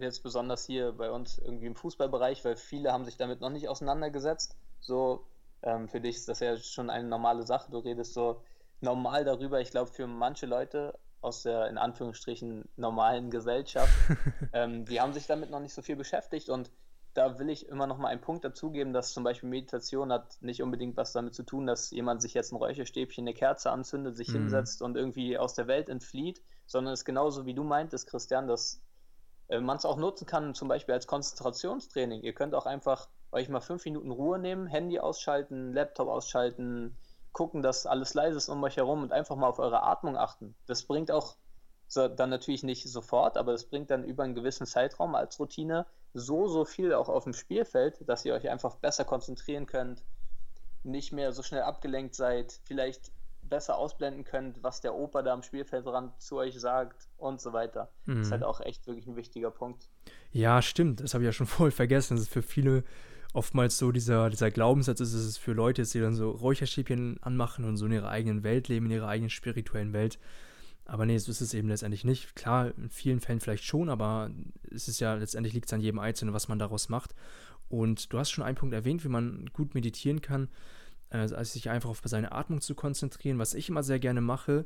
jetzt besonders hier bei uns irgendwie im Fußballbereich, weil viele haben sich damit noch nicht auseinandergesetzt. So, ähm, für dich ist das ja schon eine normale Sache. Du redest so normal darüber. Ich glaube, für manche Leute aus der in Anführungsstrichen normalen Gesellschaft, ähm, die haben sich damit noch nicht so viel beschäftigt und da will ich immer noch mal einen Punkt dazugeben, dass zum Beispiel Meditation hat nicht unbedingt was damit zu tun, dass jemand sich jetzt ein Räucherstäbchen, eine Kerze anzündet, sich mhm. hinsetzt und irgendwie aus der Welt entflieht, sondern es ist genauso wie du meintest, Christian, dass man es auch nutzen kann, zum Beispiel als Konzentrationstraining. Ihr könnt auch einfach euch mal fünf Minuten Ruhe nehmen, Handy ausschalten, Laptop ausschalten, gucken, dass alles leise ist um euch herum und einfach mal auf eure Atmung achten. Das bringt auch so, dann natürlich nicht sofort, aber das bringt dann über einen gewissen Zeitraum als Routine so, so viel auch auf dem Spielfeld, dass ihr euch einfach besser konzentrieren könnt, nicht mehr so schnell abgelenkt seid, vielleicht besser ausblenden könnt, was der Opa da am Spielfeldrand zu euch sagt und so weiter. Mhm. Das ist halt auch echt wirklich ein wichtiger Punkt. Ja, stimmt. Das habe ich ja schon voll vergessen. Das ist für viele oftmals so dieser, dieser Glaubenssatz ist es für Leute, die dann so Räucherstäbchen anmachen und so in ihrer eigenen Welt leben, in ihrer eigenen spirituellen Welt. Aber nee, so ist es eben letztendlich nicht. Klar, in vielen Fällen vielleicht schon, aber es ist ja letztendlich liegt es an jedem Einzelnen, was man daraus macht. Und du hast schon einen Punkt erwähnt, wie man gut meditieren kann also sich einfach auf seine Atmung zu konzentrieren, was ich immer sehr gerne mache,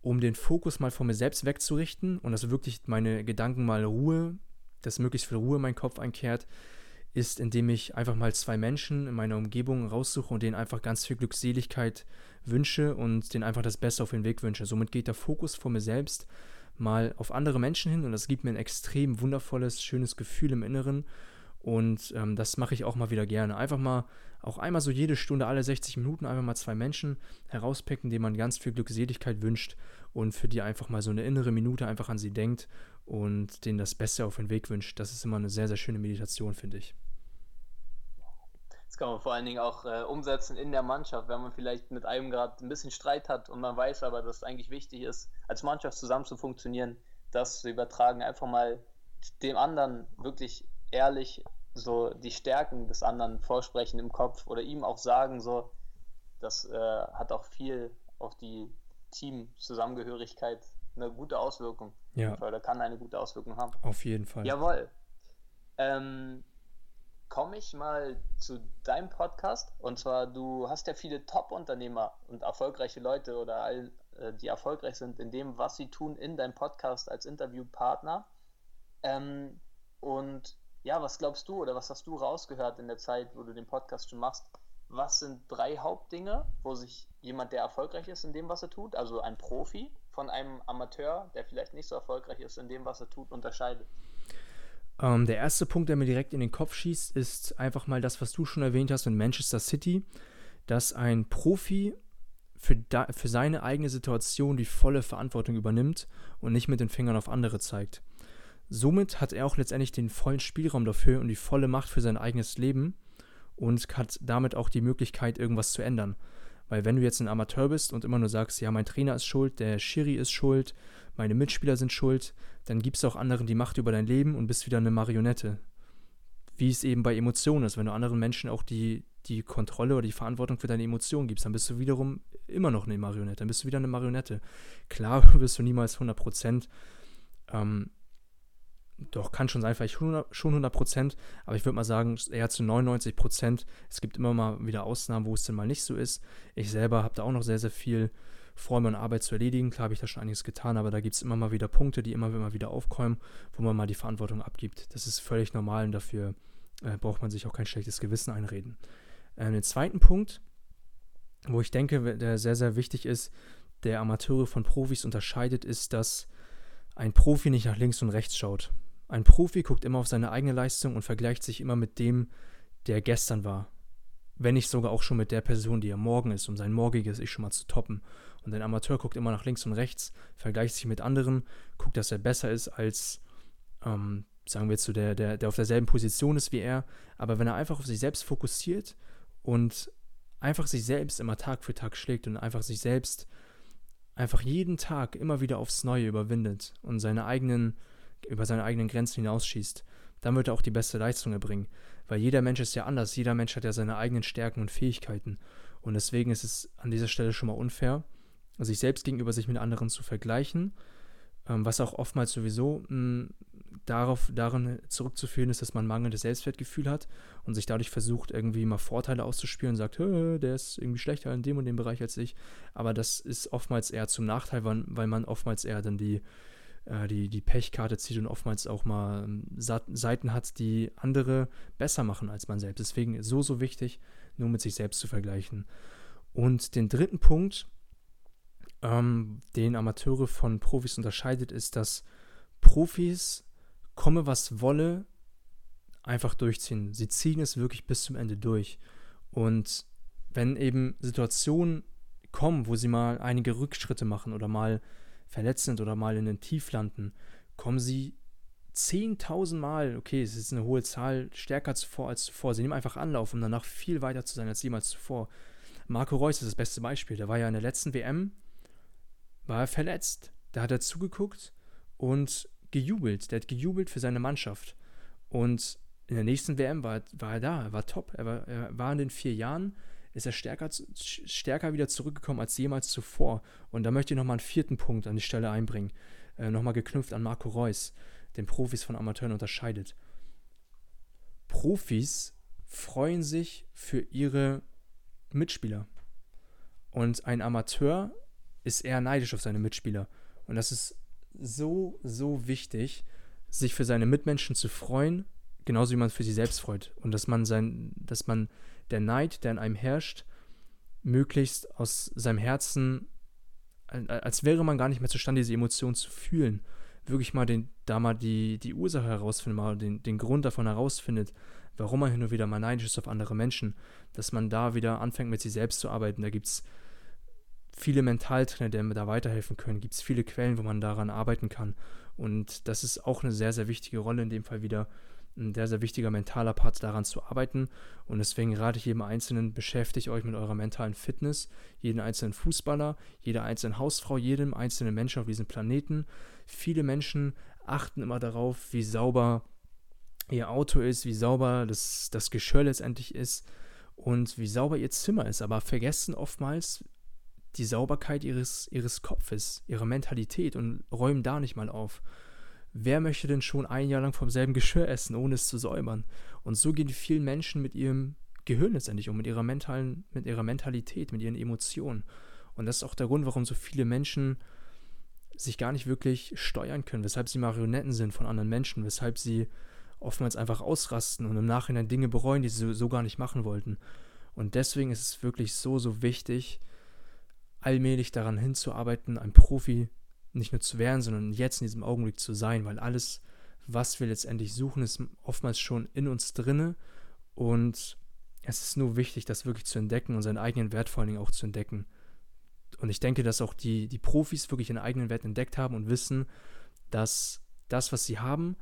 um den Fokus mal von mir selbst wegzurichten und dass wirklich meine Gedanken mal Ruhe, dass möglichst viel Ruhe in meinen Kopf einkehrt, ist, indem ich einfach mal zwei Menschen in meiner Umgebung raussuche und denen einfach ganz viel Glückseligkeit wünsche und denen einfach das Beste auf den Weg wünsche. Somit geht der Fokus von mir selbst mal auf andere Menschen hin und das gibt mir ein extrem wundervolles, schönes Gefühl im Inneren und ähm, das mache ich auch mal wieder gerne. Einfach mal, auch einmal so jede Stunde, alle 60 Minuten, einfach mal zwei Menschen herauspicken, denen man ganz viel Glückseligkeit wünscht und für die einfach mal so eine innere Minute einfach an sie denkt und denen das Beste auf den Weg wünscht. Das ist immer eine sehr, sehr schöne Meditation, finde ich. Das kann man vor allen Dingen auch äh, umsetzen in der Mannschaft, wenn man vielleicht mit einem gerade ein bisschen Streit hat und man weiß aber, dass es eigentlich wichtig ist, als Mannschaft zusammen zu funktionieren, das zu übertragen, einfach mal dem anderen wirklich ehrlich so die Stärken des anderen vorsprechen im Kopf oder ihm auch sagen, so, das äh, hat auch viel auf die Team-Zusammengehörigkeit eine gute Auswirkung. Ja. Oder kann eine gute Auswirkung haben. Auf jeden Fall. Jawohl. Ähm, komme ich mal zu deinem Podcast. Und zwar, du hast ja viele Top-Unternehmer und erfolgreiche Leute oder all, äh, die erfolgreich sind in dem, was sie tun, in deinem Podcast als Interviewpartner. Ähm, und ja, was glaubst du oder was hast du rausgehört in der Zeit, wo du den Podcast schon machst? Was sind drei Hauptdinge, wo sich jemand, der erfolgreich ist in dem, was er tut, also ein Profi, von einem Amateur, der vielleicht nicht so erfolgreich ist in dem, was er tut, unterscheidet? Ähm, der erste Punkt, der mir direkt in den Kopf schießt, ist einfach mal das, was du schon erwähnt hast in Manchester City, dass ein Profi für, da, für seine eigene Situation die volle Verantwortung übernimmt und nicht mit den Fingern auf andere zeigt. Somit hat er auch letztendlich den vollen Spielraum dafür und die volle Macht für sein eigenes Leben und hat damit auch die Möglichkeit, irgendwas zu ändern. Weil wenn du jetzt ein Amateur bist und immer nur sagst, ja, mein Trainer ist schuld, der Schiri ist schuld, meine Mitspieler sind schuld, dann gibst du auch anderen die Macht über dein Leben und bist wieder eine Marionette. Wie es eben bei Emotionen ist. Wenn du anderen Menschen auch die, die Kontrolle oder die Verantwortung für deine Emotionen gibst, dann bist du wiederum immer noch eine Marionette. Dann bist du wieder eine Marionette. Klar wirst du niemals 100 Prozent ähm, doch, kann schon sein, vielleicht schon 100 Prozent, aber ich würde mal sagen, eher zu 99 Prozent. Es gibt immer mal wieder Ausnahmen, wo es denn mal nicht so ist. Ich selber habe da auch noch sehr, sehr viel mir und Arbeit zu erledigen. Klar habe ich da schon einiges getan, aber da gibt es immer mal wieder Punkte, die immer, immer wieder aufkommen, wo man mal die Verantwortung abgibt. Das ist völlig normal und dafür äh, braucht man sich auch kein schlechtes Gewissen einreden. Äh, den zweiten Punkt, wo ich denke, der sehr, sehr wichtig ist, der Amateure von Profis unterscheidet, ist, dass ein Profi nicht nach links und rechts schaut. Ein Profi guckt immer auf seine eigene Leistung und vergleicht sich immer mit dem, der gestern war. Wenn nicht sogar auch schon mit der Person, die er morgen ist, um sein morgiges Ich schon mal zu toppen. Und ein Amateur guckt immer nach links und rechts, vergleicht sich mit anderen, guckt, dass er besser ist als, ähm, sagen wir so, der, der, der auf derselben Position ist wie er. Aber wenn er einfach auf sich selbst fokussiert und einfach sich selbst immer Tag für Tag schlägt und einfach sich selbst einfach jeden Tag immer wieder aufs Neue überwindet und seine eigenen über seine eigenen Grenzen hinausschießt, dann wird er auch die beste Leistung erbringen. Weil jeder Mensch ist ja anders, jeder Mensch hat ja seine eigenen Stärken und Fähigkeiten. Und deswegen ist es an dieser Stelle schon mal unfair, sich selbst gegenüber sich mit anderen zu vergleichen, ähm, was auch oftmals sowieso mh, hm, darauf, darin zurückzuführen ist, dass man mangelndes Selbstwertgefühl hat und sich dadurch versucht, irgendwie mal Vorteile auszuspielen und sagt, der ist irgendwie schlechter in dem und dem Bereich als ich. Aber das ist oftmals eher zum Nachteil, weil, weil man oftmals eher dann die die, die Pechkarte zieht und oftmals auch mal ähm, Seiten hat, die andere besser machen als man selbst. Deswegen so, so wichtig, nur mit sich selbst zu vergleichen. Und den dritten Punkt, ähm, den Amateure von Profis unterscheidet, ist, dass Profis, komme was wolle, einfach durchziehen. Sie ziehen es wirklich bis zum Ende durch. Und wenn eben Situationen kommen, wo sie mal einige Rückschritte machen oder mal verletzt sind oder mal in den Tief landen, kommen sie 10.000 Mal, okay, es ist eine hohe Zahl, stärker zuvor als zuvor. Sie nehmen einfach Anlauf, um danach viel weiter zu sein als jemals zuvor. Marco Reus ist das beste Beispiel. Der war ja in der letzten WM, war er verletzt. Da hat er zugeguckt und gejubelt. Der hat gejubelt für seine Mannschaft. Und in der nächsten WM war, war er da, er war top. Er war, er war in den vier Jahren ist er stärker, stärker wieder zurückgekommen als jemals zuvor. Und da möchte ich nochmal einen vierten Punkt an die Stelle einbringen. Äh, nochmal geknüpft an Marco Reus, den Profis von Amateuren unterscheidet. Profis freuen sich für ihre Mitspieler. Und ein Amateur ist eher neidisch auf seine Mitspieler. Und das ist so, so wichtig, sich für seine Mitmenschen zu freuen, genauso wie man für sich selbst freut. Und dass man sein, dass man der Neid, der in einem herrscht, möglichst aus seinem Herzen, als wäre man gar nicht mehr zustande, diese Emotion zu fühlen, wirklich mal den, da mal die, die Ursache herausfindet, mal den, den Grund davon herausfindet, warum man hin und wieder mal neidisch ist auf andere Menschen, dass man da wieder anfängt, mit sich selbst zu arbeiten. Da gibt es viele Mentaltrainer, die mir da weiterhelfen können. Gibt es viele Quellen, wo man daran arbeiten kann. Und das ist auch eine sehr, sehr wichtige Rolle in dem Fall wieder, ein sehr, sehr wichtiger mentaler Part daran zu arbeiten. Und deswegen rate ich jedem Einzelnen, beschäftigt euch mit eurer mentalen Fitness, jeden einzelnen Fußballer, jeder einzelnen Hausfrau, jedem einzelnen Menschen auf diesem Planeten. Viele Menschen achten immer darauf, wie sauber ihr Auto ist, wie sauber das, das Geschirr letztendlich ist und wie sauber ihr Zimmer ist, aber vergessen oftmals die Sauberkeit ihres, ihres Kopfes, ihre Mentalität und räumen da nicht mal auf. Wer möchte denn schon ein Jahr lang vom selben Geschirr essen, ohne es zu säubern? Und so gehen vielen Menschen mit ihrem Gehirn letztendlich um, mit ihrer mentalen, mit ihrer Mentalität, mit ihren Emotionen. Und das ist auch der Grund, warum so viele Menschen sich gar nicht wirklich steuern können, weshalb sie Marionetten sind von anderen Menschen, weshalb sie oftmals einfach ausrasten und im Nachhinein Dinge bereuen, die sie so gar nicht machen wollten. Und deswegen ist es wirklich so, so wichtig, allmählich daran hinzuarbeiten, ein Profi nicht nur zu werden, sondern jetzt in diesem Augenblick zu sein, weil alles, was wir letztendlich suchen, ist oftmals schon in uns drinne und es ist nur wichtig, das wirklich zu entdecken und seinen eigenen Wert vor allen Dingen auch zu entdecken. Und ich denke, dass auch die, die Profis wirklich ihren eigenen Wert entdeckt haben und wissen, dass das, was sie haben,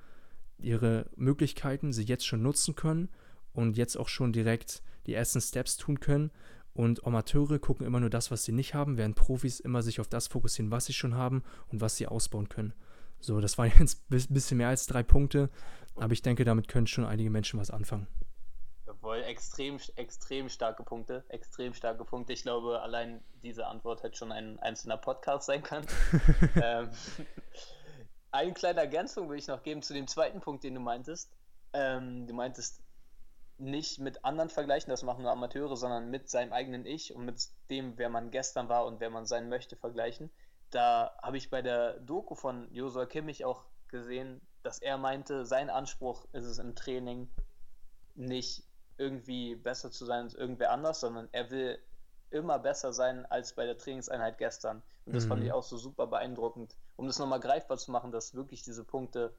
ihre Möglichkeiten sie jetzt schon nutzen können und jetzt auch schon direkt die ersten Steps tun können. Und Amateure gucken immer nur das, was sie nicht haben, während Profis immer sich auf das fokussieren, was sie schon haben und was sie ausbauen können. So, das waren jetzt ein bisschen mehr als drei Punkte, aber ich denke, damit können schon einige Menschen was anfangen. Jawohl, extrem, extrem starke Punkte, extrem starke Punkte. Ich glaube, allein diese Antwort hätte schon ein einzelner Podcast sein können. ähm, eine kleine Ergänzung will ich noch geben zu dem zweiten Punkt, den du meintest. Ähm, du meintest nicht mit anderen vergleichen, das machen nur Amateure, sondern mit seinem eigenen Ich und mit dem, wer man gestern war und wer man sein möchte, vergleichen. Da habe ich bei der Doku von Josua Kimmich auch gesehen, dass er meinte, sein Anspruch ist es im Training nicht irgendwie besser zu sein als irgendwer anders, sondern er will immer besser sein als bei der Trainingseinheit gestern. Und das mhm. fand ich auch so super beeindruckend, um das nochmal greifbar zu machen, dass wirklich diese Punkte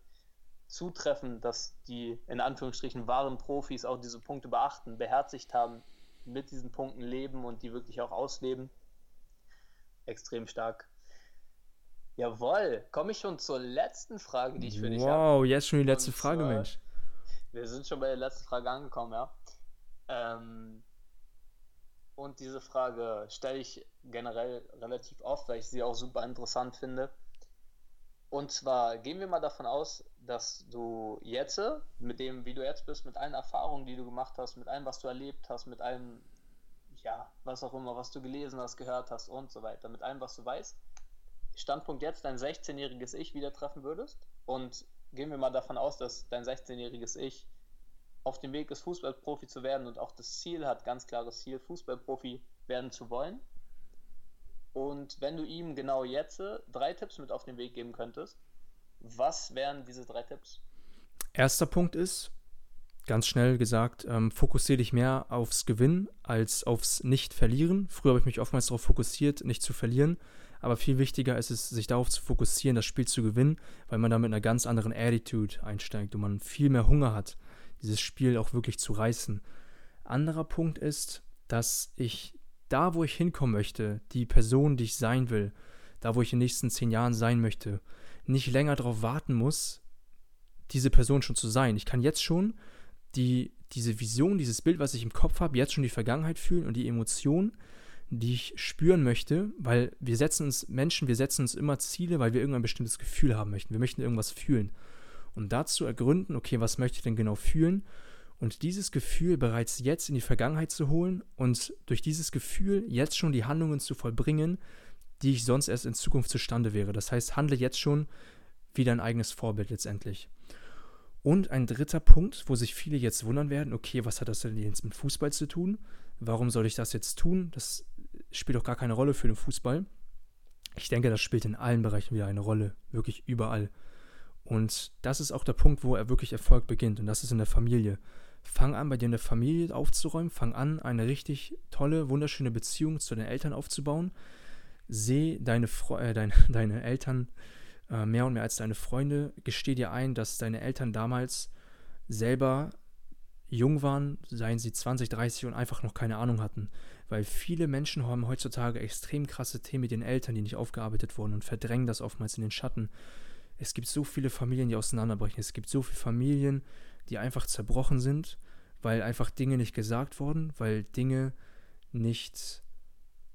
zutreffen, dass die in Anführungsstrichen wahren Profis auch diese Punkte beachten, beherzigt haben, mit diesen Punkten leben und die wirklich auch ausleben. Extrem stark. Jawohl, komme ich schon zur letzten Frage, die ich für dich habe. Wow, jetzt schon die letzte und Frage, Mensch. Wir sind schon bei der letzten Frage angekommen, ja. Ähm, und diese Frage stelle ich generell relativ oft, weil ich sie auch super interessant finde. Und zwar gehen wir mal davon aus, dass du jetzt, mit dem, wie du jetzt bist, mit allen Erfahrungen, die du gemacht hast, mit allem, was du erlebt hast, mit allem, ja, was auch immer, was du gelesen hast, gehört hast und so weiter, mit allem, was du weißt, Standpunkt jetzt dein 16-jähriges Ich wieder treffen würdest. Und gehen wir mal davon aus, dass dein 16-jähriges Ich auf dem Weg ist, Fußballprofi zu werden und auch das Ziel hat, ganz klares Ziel, Fußballprofi werden zu wollen. Und wenn du ihm genau jetzt drei Tipps mit auf den Weg geben könntest, was wären diese drei Tipps? Erster Punkt ist, ganz schnell gesagt, ähm, fokussiere dich mehr aufs Gewinnen als aufs Nicht-Verlieren. Früher habe ich mich oftmals darauf fokussiert, nicht zu verlieren. Aber viel wichtiger ist es, sich darauf zu fokussieren, das Spiel zu gewinnen, weil man da mit einer ganz anderen Attitude einsteigt und man viel mehr Hunger hat dieses Spiel auch wirklich zu reißen. Anderer Punkt ist, dass ich da, wo ich hinkommen möchte, die Person, die ich sein will, da, wo ich in den nächsten zehn Jahren sein möchte, nicht länger darauf warten muss, diese Person schon zu sein. Ich kann jetzt schon die, diese Vision, dieses Bild, was ich im Kopf habe, jetzt schon die Vergangenheit fühlen und die Emotionen, die ich spüren möchte, weil wir setzen uns Menschen, wir setzen uns immer Ziele, weil wir irgendein bestimmtes Gefühl haben möchten. Wir möchten irgendwas fühlen und dazu ergründen, okay, was möchte ich denn genau fühlen und dieses Gefühl bereits jetzt in die Vergangenheit zu holen und durch dieses Gefühl jetzt schon die Handlungen zu vollbringen, die ich sonst erst in Zukunft zustande wäre. Das heißt, handle jetzt schon wie dein eigenes Vorbild letztendlich. Und ein dritter Punkt, wo sich viele jetzt wundern werden, okay, was hat das denn jetzt mit Fußball zu tun? Warum soll ich das jetzt tun? Das spielt doch gar keine Rolle für den Fußball. Ich denke, das spielt in allen Bereichen wieder eine Rolle, wirklich überall. Und das ist auch der Punkt, wo er wirklich Erfolg beginnt. Und das ist in der Familie. Fang an, bei dir in der Familie aufzuräumen. Fang an, eine richtig tolle, wunderschöne Beziehung zu deinen Eltern aufzubauen. Seh deine, äh, dein, deine Eltern äh, mehr und mehr als deine Freunde. Gesteh dir ein, dass deine Eltern damals selber jung waren, seien sie 20, 30 und einfach noch keine Ahnung hatten. Weil viele Menschen haben heutzutage extrem krasse Themen mit den Eltern, die nicht aufgearbeitet wurden und verdrängen das oftmals in den Schatten. Es gibt so viele Familien, die auseinanderbrechen. Es gibt so viele Familien, die einfach zerbrochen sind, weil einfach Dinge nicht gesagt wurden, weil Dinge nicht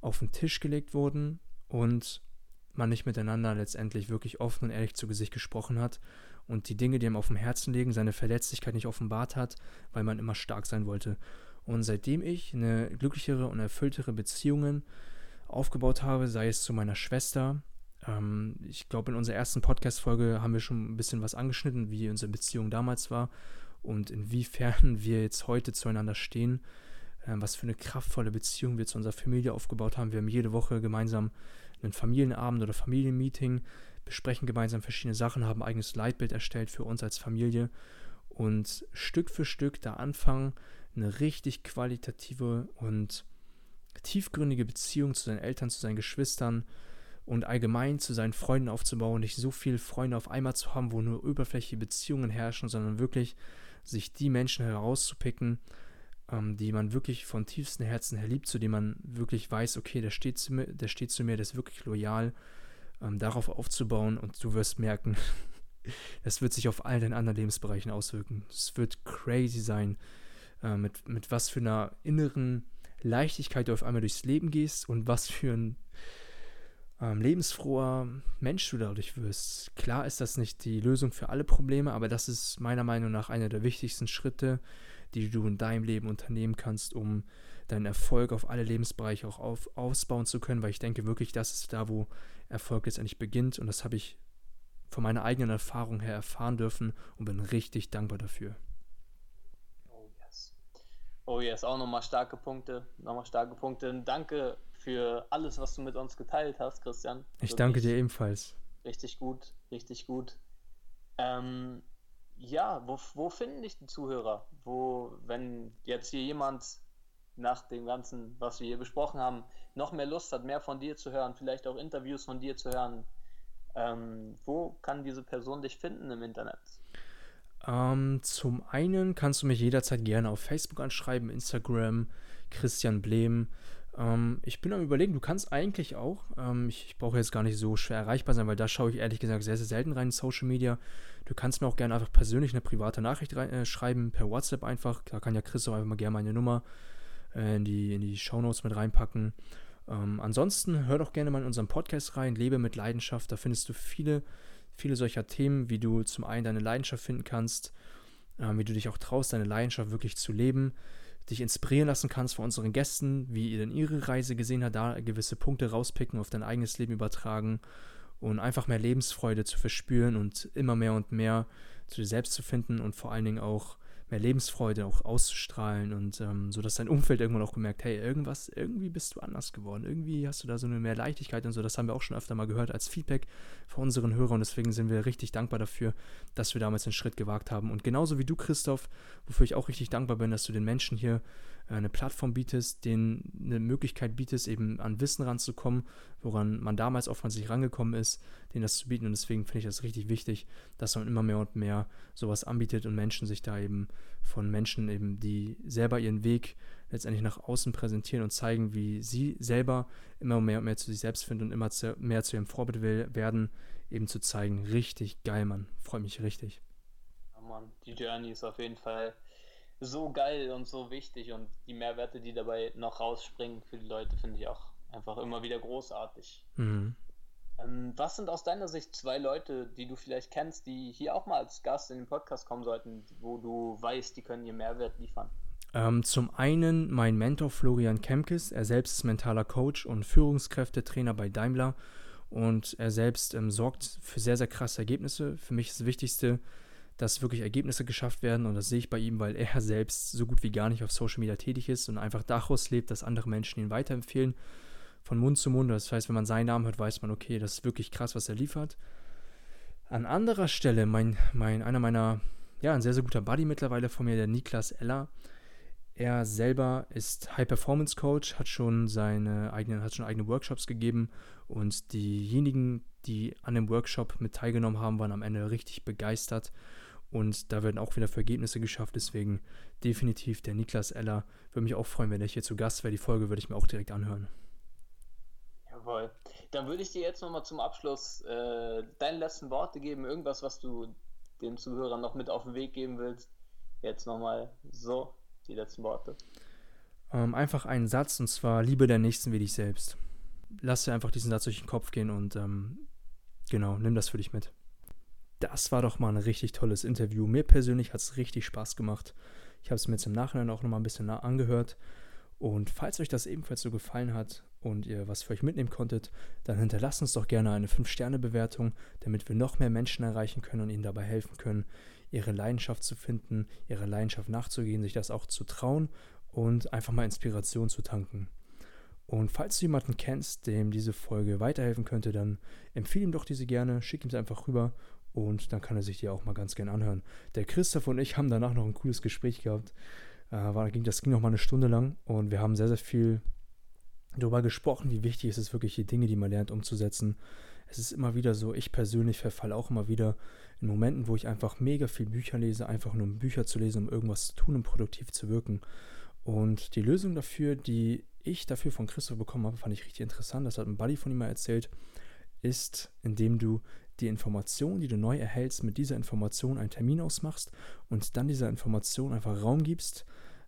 auf den Tisch gelegt wurden und man nicht miteinander letztendlich wirklich offen und ehrlich zu Gesicht gesprochen hat. und die Dinge, die ihm auf dem Herzen liegen, seine Verletzlichkeit nicht offenbart hat, weil man immer stark sein wollte. Und seitdem ich eine glücklichere und erfülltere Beziehungen aufgebaut habe, sei es zu meiner Schwester, ähm, ich glaube, in unserer ersten Podcast-Folge haben wir schon ein bisschen was angeschnitten, wie unsere Beziehung damals war und inwiefern wir jetzt heute zueinander stehen, äh, was für eine kraftvolle Beziehung wir zu unserer Familie aufgebaut haben. Wir haben jede Woche gemeinsam einen Familienabend oder Familienmeeting, besprechen gemeinsam verschiedene Sachen, haben ein eigenes Leitbild erstellt für uns als Familie und Stück für Stück da anfangen, eine richtig qualitative und tiefgründige Beziehung zu seinen Eltern, zu seinen Geschwistern und allgemein zu seinen Freunden aufzubauen, nicht so viele Freunde auf einmal zu haben, wo nur überflächliche Beziehungen herrschen, sondern wirklich sich die Menschen herauszupicken, ähm, die man wirklich von tiefstem Herzen her liebt, zu denen man wirklich weiß, okay, der steht zu mir, der steht zu mir, der ist wirklich loyal, ähm, darauf aufzubauen und du wirst merken, das wird sich auf all deinen anderen Lebensbereichen auswirken. Es wird crazy sein, äh, mit, mit was für einer inneren Leichtigkeit du auf einmal durchs Leben gehst und was für ein ähm, lebensfroher Mensch du dadurch wirst. Klar ist das nicht die Lösung für alle Probleme, aber das ist meiner Meinung nach einer der wichtigsten Schritte, die du in deinem Leben unternehmen kannst, um deinen Erfolg auf alle Lebensbereiche auch auf, ausbauen zu können, weil ich denke wirklich, das ist da, wo Erfolg letztendlich beginnt und das habe ich von meiner eigenen Erfahrung her erfahren dürfen und bin richtig dankbar dafür. Oh yes. Oh yes, auch nochmal starke Punkte, nochmal starke Punkte. Danke für alles, was du mit uns geteilt hast, Christian. Ich Wirklich danke dir ebenfalls. Richtig gut, richtig gut. Ähm, ja, wo, wo finden dich die Zuhörer? Wo, wenn jetzt hier jemand nach dem Ganzen, was wir hier besprochen haben, noch mehr Lust hat, mehr von dir zu hören, vielleicht auch Interviews von dir zu hören, ähm, wo kann diese Person dich finden im Internet? Ähm, zum einen kannst du mich jederzeit gerne auf Facebook anschreiben, Instagram, Christian Blehm. Ähm, ich bin am überlegen, du kannst eigentlich auch, ähm, ich, ich brauche jetzt gar nicht so schwer erreichbar sein, weil da schaue ich ehrlich gesagt sehr, sehr selten rein in Social Media. Du kannst mir auch gerne einfach persönlich eine private Nachricht rein, äh, schreiben, per WhatsApp einfach. Da kann ja Chris auch einfach mal gerne meine Nummer äh, in die, in die Shownotes mit reinpacken. Ähm, ansonsten hör doch gerne mal in unseren Podcast rein, Lebe mit Leidenschaft. Da findest du viele, viele solcher Themen, wie du zum einen deine Leidenschaft finden kannst, äh, wie du dich auch traust, deine Leidenschaft wirklich zu leben dich inspirieren lassen kannst von unseren Gästen, wie ihr denn ihre Reise gesehen habt, da gewisse Punkte rauspicken, auf dein eigenes Leben übertragen und einfach mehr Lebensfreude zu verspüren und immer mehr und mehr zu dir selbst zu finden und vor allen Dingen auch mehr Lebensfreude auch auszustrahlen und ähm, so dass dein Umfeld irgendwann auch gemerkt, hey, irgendwas, irgendwie bist du anders geworden, irgendwie hast du da so eine mehr Leichtigkeit und so, das haben wir auch schon öfter mal gehört als Feedback von unseren Hörern. Und deswegen sind wir richtig dankbar dafür, dass wir damals den Schritt gewagt haben. Und genauso wie du, Christoph, wofür ich auch richtig dankbar bin, dass du den Menschen hier eine Plattform bietest, denen eine Möglichkeit bietest, eben an Wissen ranzukommen, woran man damals oftmals nicht rangekommen ist, denen das zu bieten. Und deswegen finde ich das richtig wichtig, dass man immer mehr und mehr sowas anbietet und Menschen sich da eben von Menschen eben, die selber ihren Weg letztendlich nach außen präsentieren und zeigen, wie sie selber immer mehr und mehr zu sich selbst finden und immer zu, mehr zu ihrem Vorbild werden, eben zu zeigen. Richtig geil, Mann. Freue mich richtig. Ja, Mann, die Journey ist auf jeden Fall so geil und so wichtig und die Mehrwerte, die dabei noch rausspringen für die Leute, finde ich auch einfach immer wieder großartig. Mhm. Ähm, was sind aus deiner Sicht zwei Leute, die du vielleicht kennst, die hier auch mal als Gast in den Podcast kommen sollten, wo du weißt, die können dir Mehrwert liefern? Ähm, zum einen mein Mentor Florian Kemkes. Er selbst ist mentaler Coach und Führungskräftetrainer bei Daimler und er selbst ähm, sorgt für sehr, sehr krasse Ergebnisse. Für mich ist das Wichtigste, dass wirklich Ergebnisse geschafft werden und das sehe ich bei ihm, weil er selbst so gut wie gar nicht auf Social Media tätig ist und einfach daraus lebt, dass andere Menschen ihn weiterempfehlen von Mund zu Mund. Das heißt, wenn man seinen Namen hört, weiß man, okay, das ist wirklich krass, was er liefert. An anderer Stelle, mein, mein, einer meiner, ja, ein sehr, sehr guter Buddy mittlerweile von mir, der Niklas Eller. Er selber ist High-Performance-Coach, hat schon seine eigenen, hat schon eigene Workshops gegeben und diejenigen, die an dem Workshop mit teilgenommen haben, waren am Ende richtig begeistert und da werden auch wieder für Ergebnisse geschafft. Deswegen definitiv der Niklas Eller. Würde mich auch freuen, wenn er hier zu Gast wäre. Die Folge würde ich mir auch direkt anhören. Jawohl. Dann würde ich dir jetzt nochmal zum Abschluss äh, deine letzten Worte geben. Irgendwas, was du den Zuhörern noch mit auf den Weg geben willst. Jetzt nochmal so die letzten Worte. Ähm, einfach einen Satz und zwar: Liebe der Nächsten wie dich selbst. Lass dir einfach diesen Satz durch den Kopf gehen und ähm, genau, nimm das für dich mit. Das war doch mal ein richtig tolles Interview. Mir persönlich hat es richtig Spaß gemacht. Ich habe es mir jetzt im Nachhinein auch nochmal ein bisschen angehört. Und falls euch das ebenfalls so gefallen hat und ihr was für euch mitnehmen konntet, dann hinterlasst uns doch gerne eine 5-Sterne-Bewertung, damit wir noch mehr Menschen erreichen können und ihnen dabei helfen können, ihre Leidenschaft zu finden, ihre Leidenschaft nachzugehen, sich das auch zu trauen und einfach mal Inspiration zu tanken. Und falls du jemanden kennst, dem diese Folge weiterhelfen könnte, dann empfehle ihm doch diese gerne, schick ihm sie einfach rüber und dann kann er sich die auch mal ganz gern anhören. Der Christoph und ich haben danach noch ein cooles Gespräch gehabt. Äh, das ging noch mal eine Stunde lang und wir haben sehr, sehr viel darüber gesprochen, wie wichtig es ist, wirklich die Dinge, die man lernt, umzusetzen. Es ist immer wieder so, ich persönlich verfalle auch immer wieder in Momenten, wo ich einfach mega viel Bücher lese, einfach nur um Bücher zu lesen, um irgendwas zu tun, um produktiv zu wirken. Und die Lösung dafür, die ich dafür von Christoph bekommen habe, fand ich richtig interessant. Das hat ein Buddy von ihm mal erzählt, ist, indem du die Information, die du neu erhältst, mit dieser Information einen Termin ausmachst und dann dieser Information einfach Raum gibst,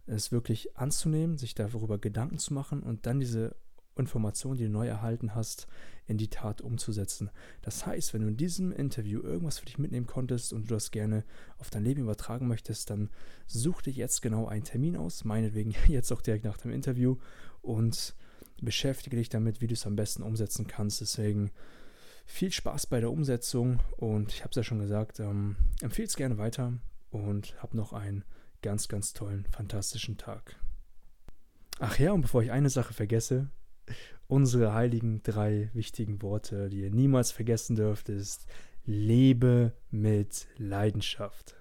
es wirklich anzunehmen, sich darüber Gedanken zu machen und dann diese Information, die du neu erhalten hast, in die Tat umzusetzen. Das heißt, wenn du in diesem Interview irgendwas für dich mitnehmen konntest und du das gerne auf dein Leben übertragen möchtest, dann such dich jetzt genau einen Termin aus, meinetwegen jetzt auch direkt nach dem Interview und beschäftige dich damit, wie du es am besten umsetzen kannst. Deswegen viel Spaß bei der Umsetzung und ich habe es ja schon gesagt, ähm, empfehle es gerne weiter und hab noch einen ganz, ganz tollen, fantastischen Tag. Ach ja, und bevor ich eine Sache vergesse, unsere heiligen drei wichtigen Worte, die ihr niemals vergessen dürft, ist lebe mit Leidenschaft.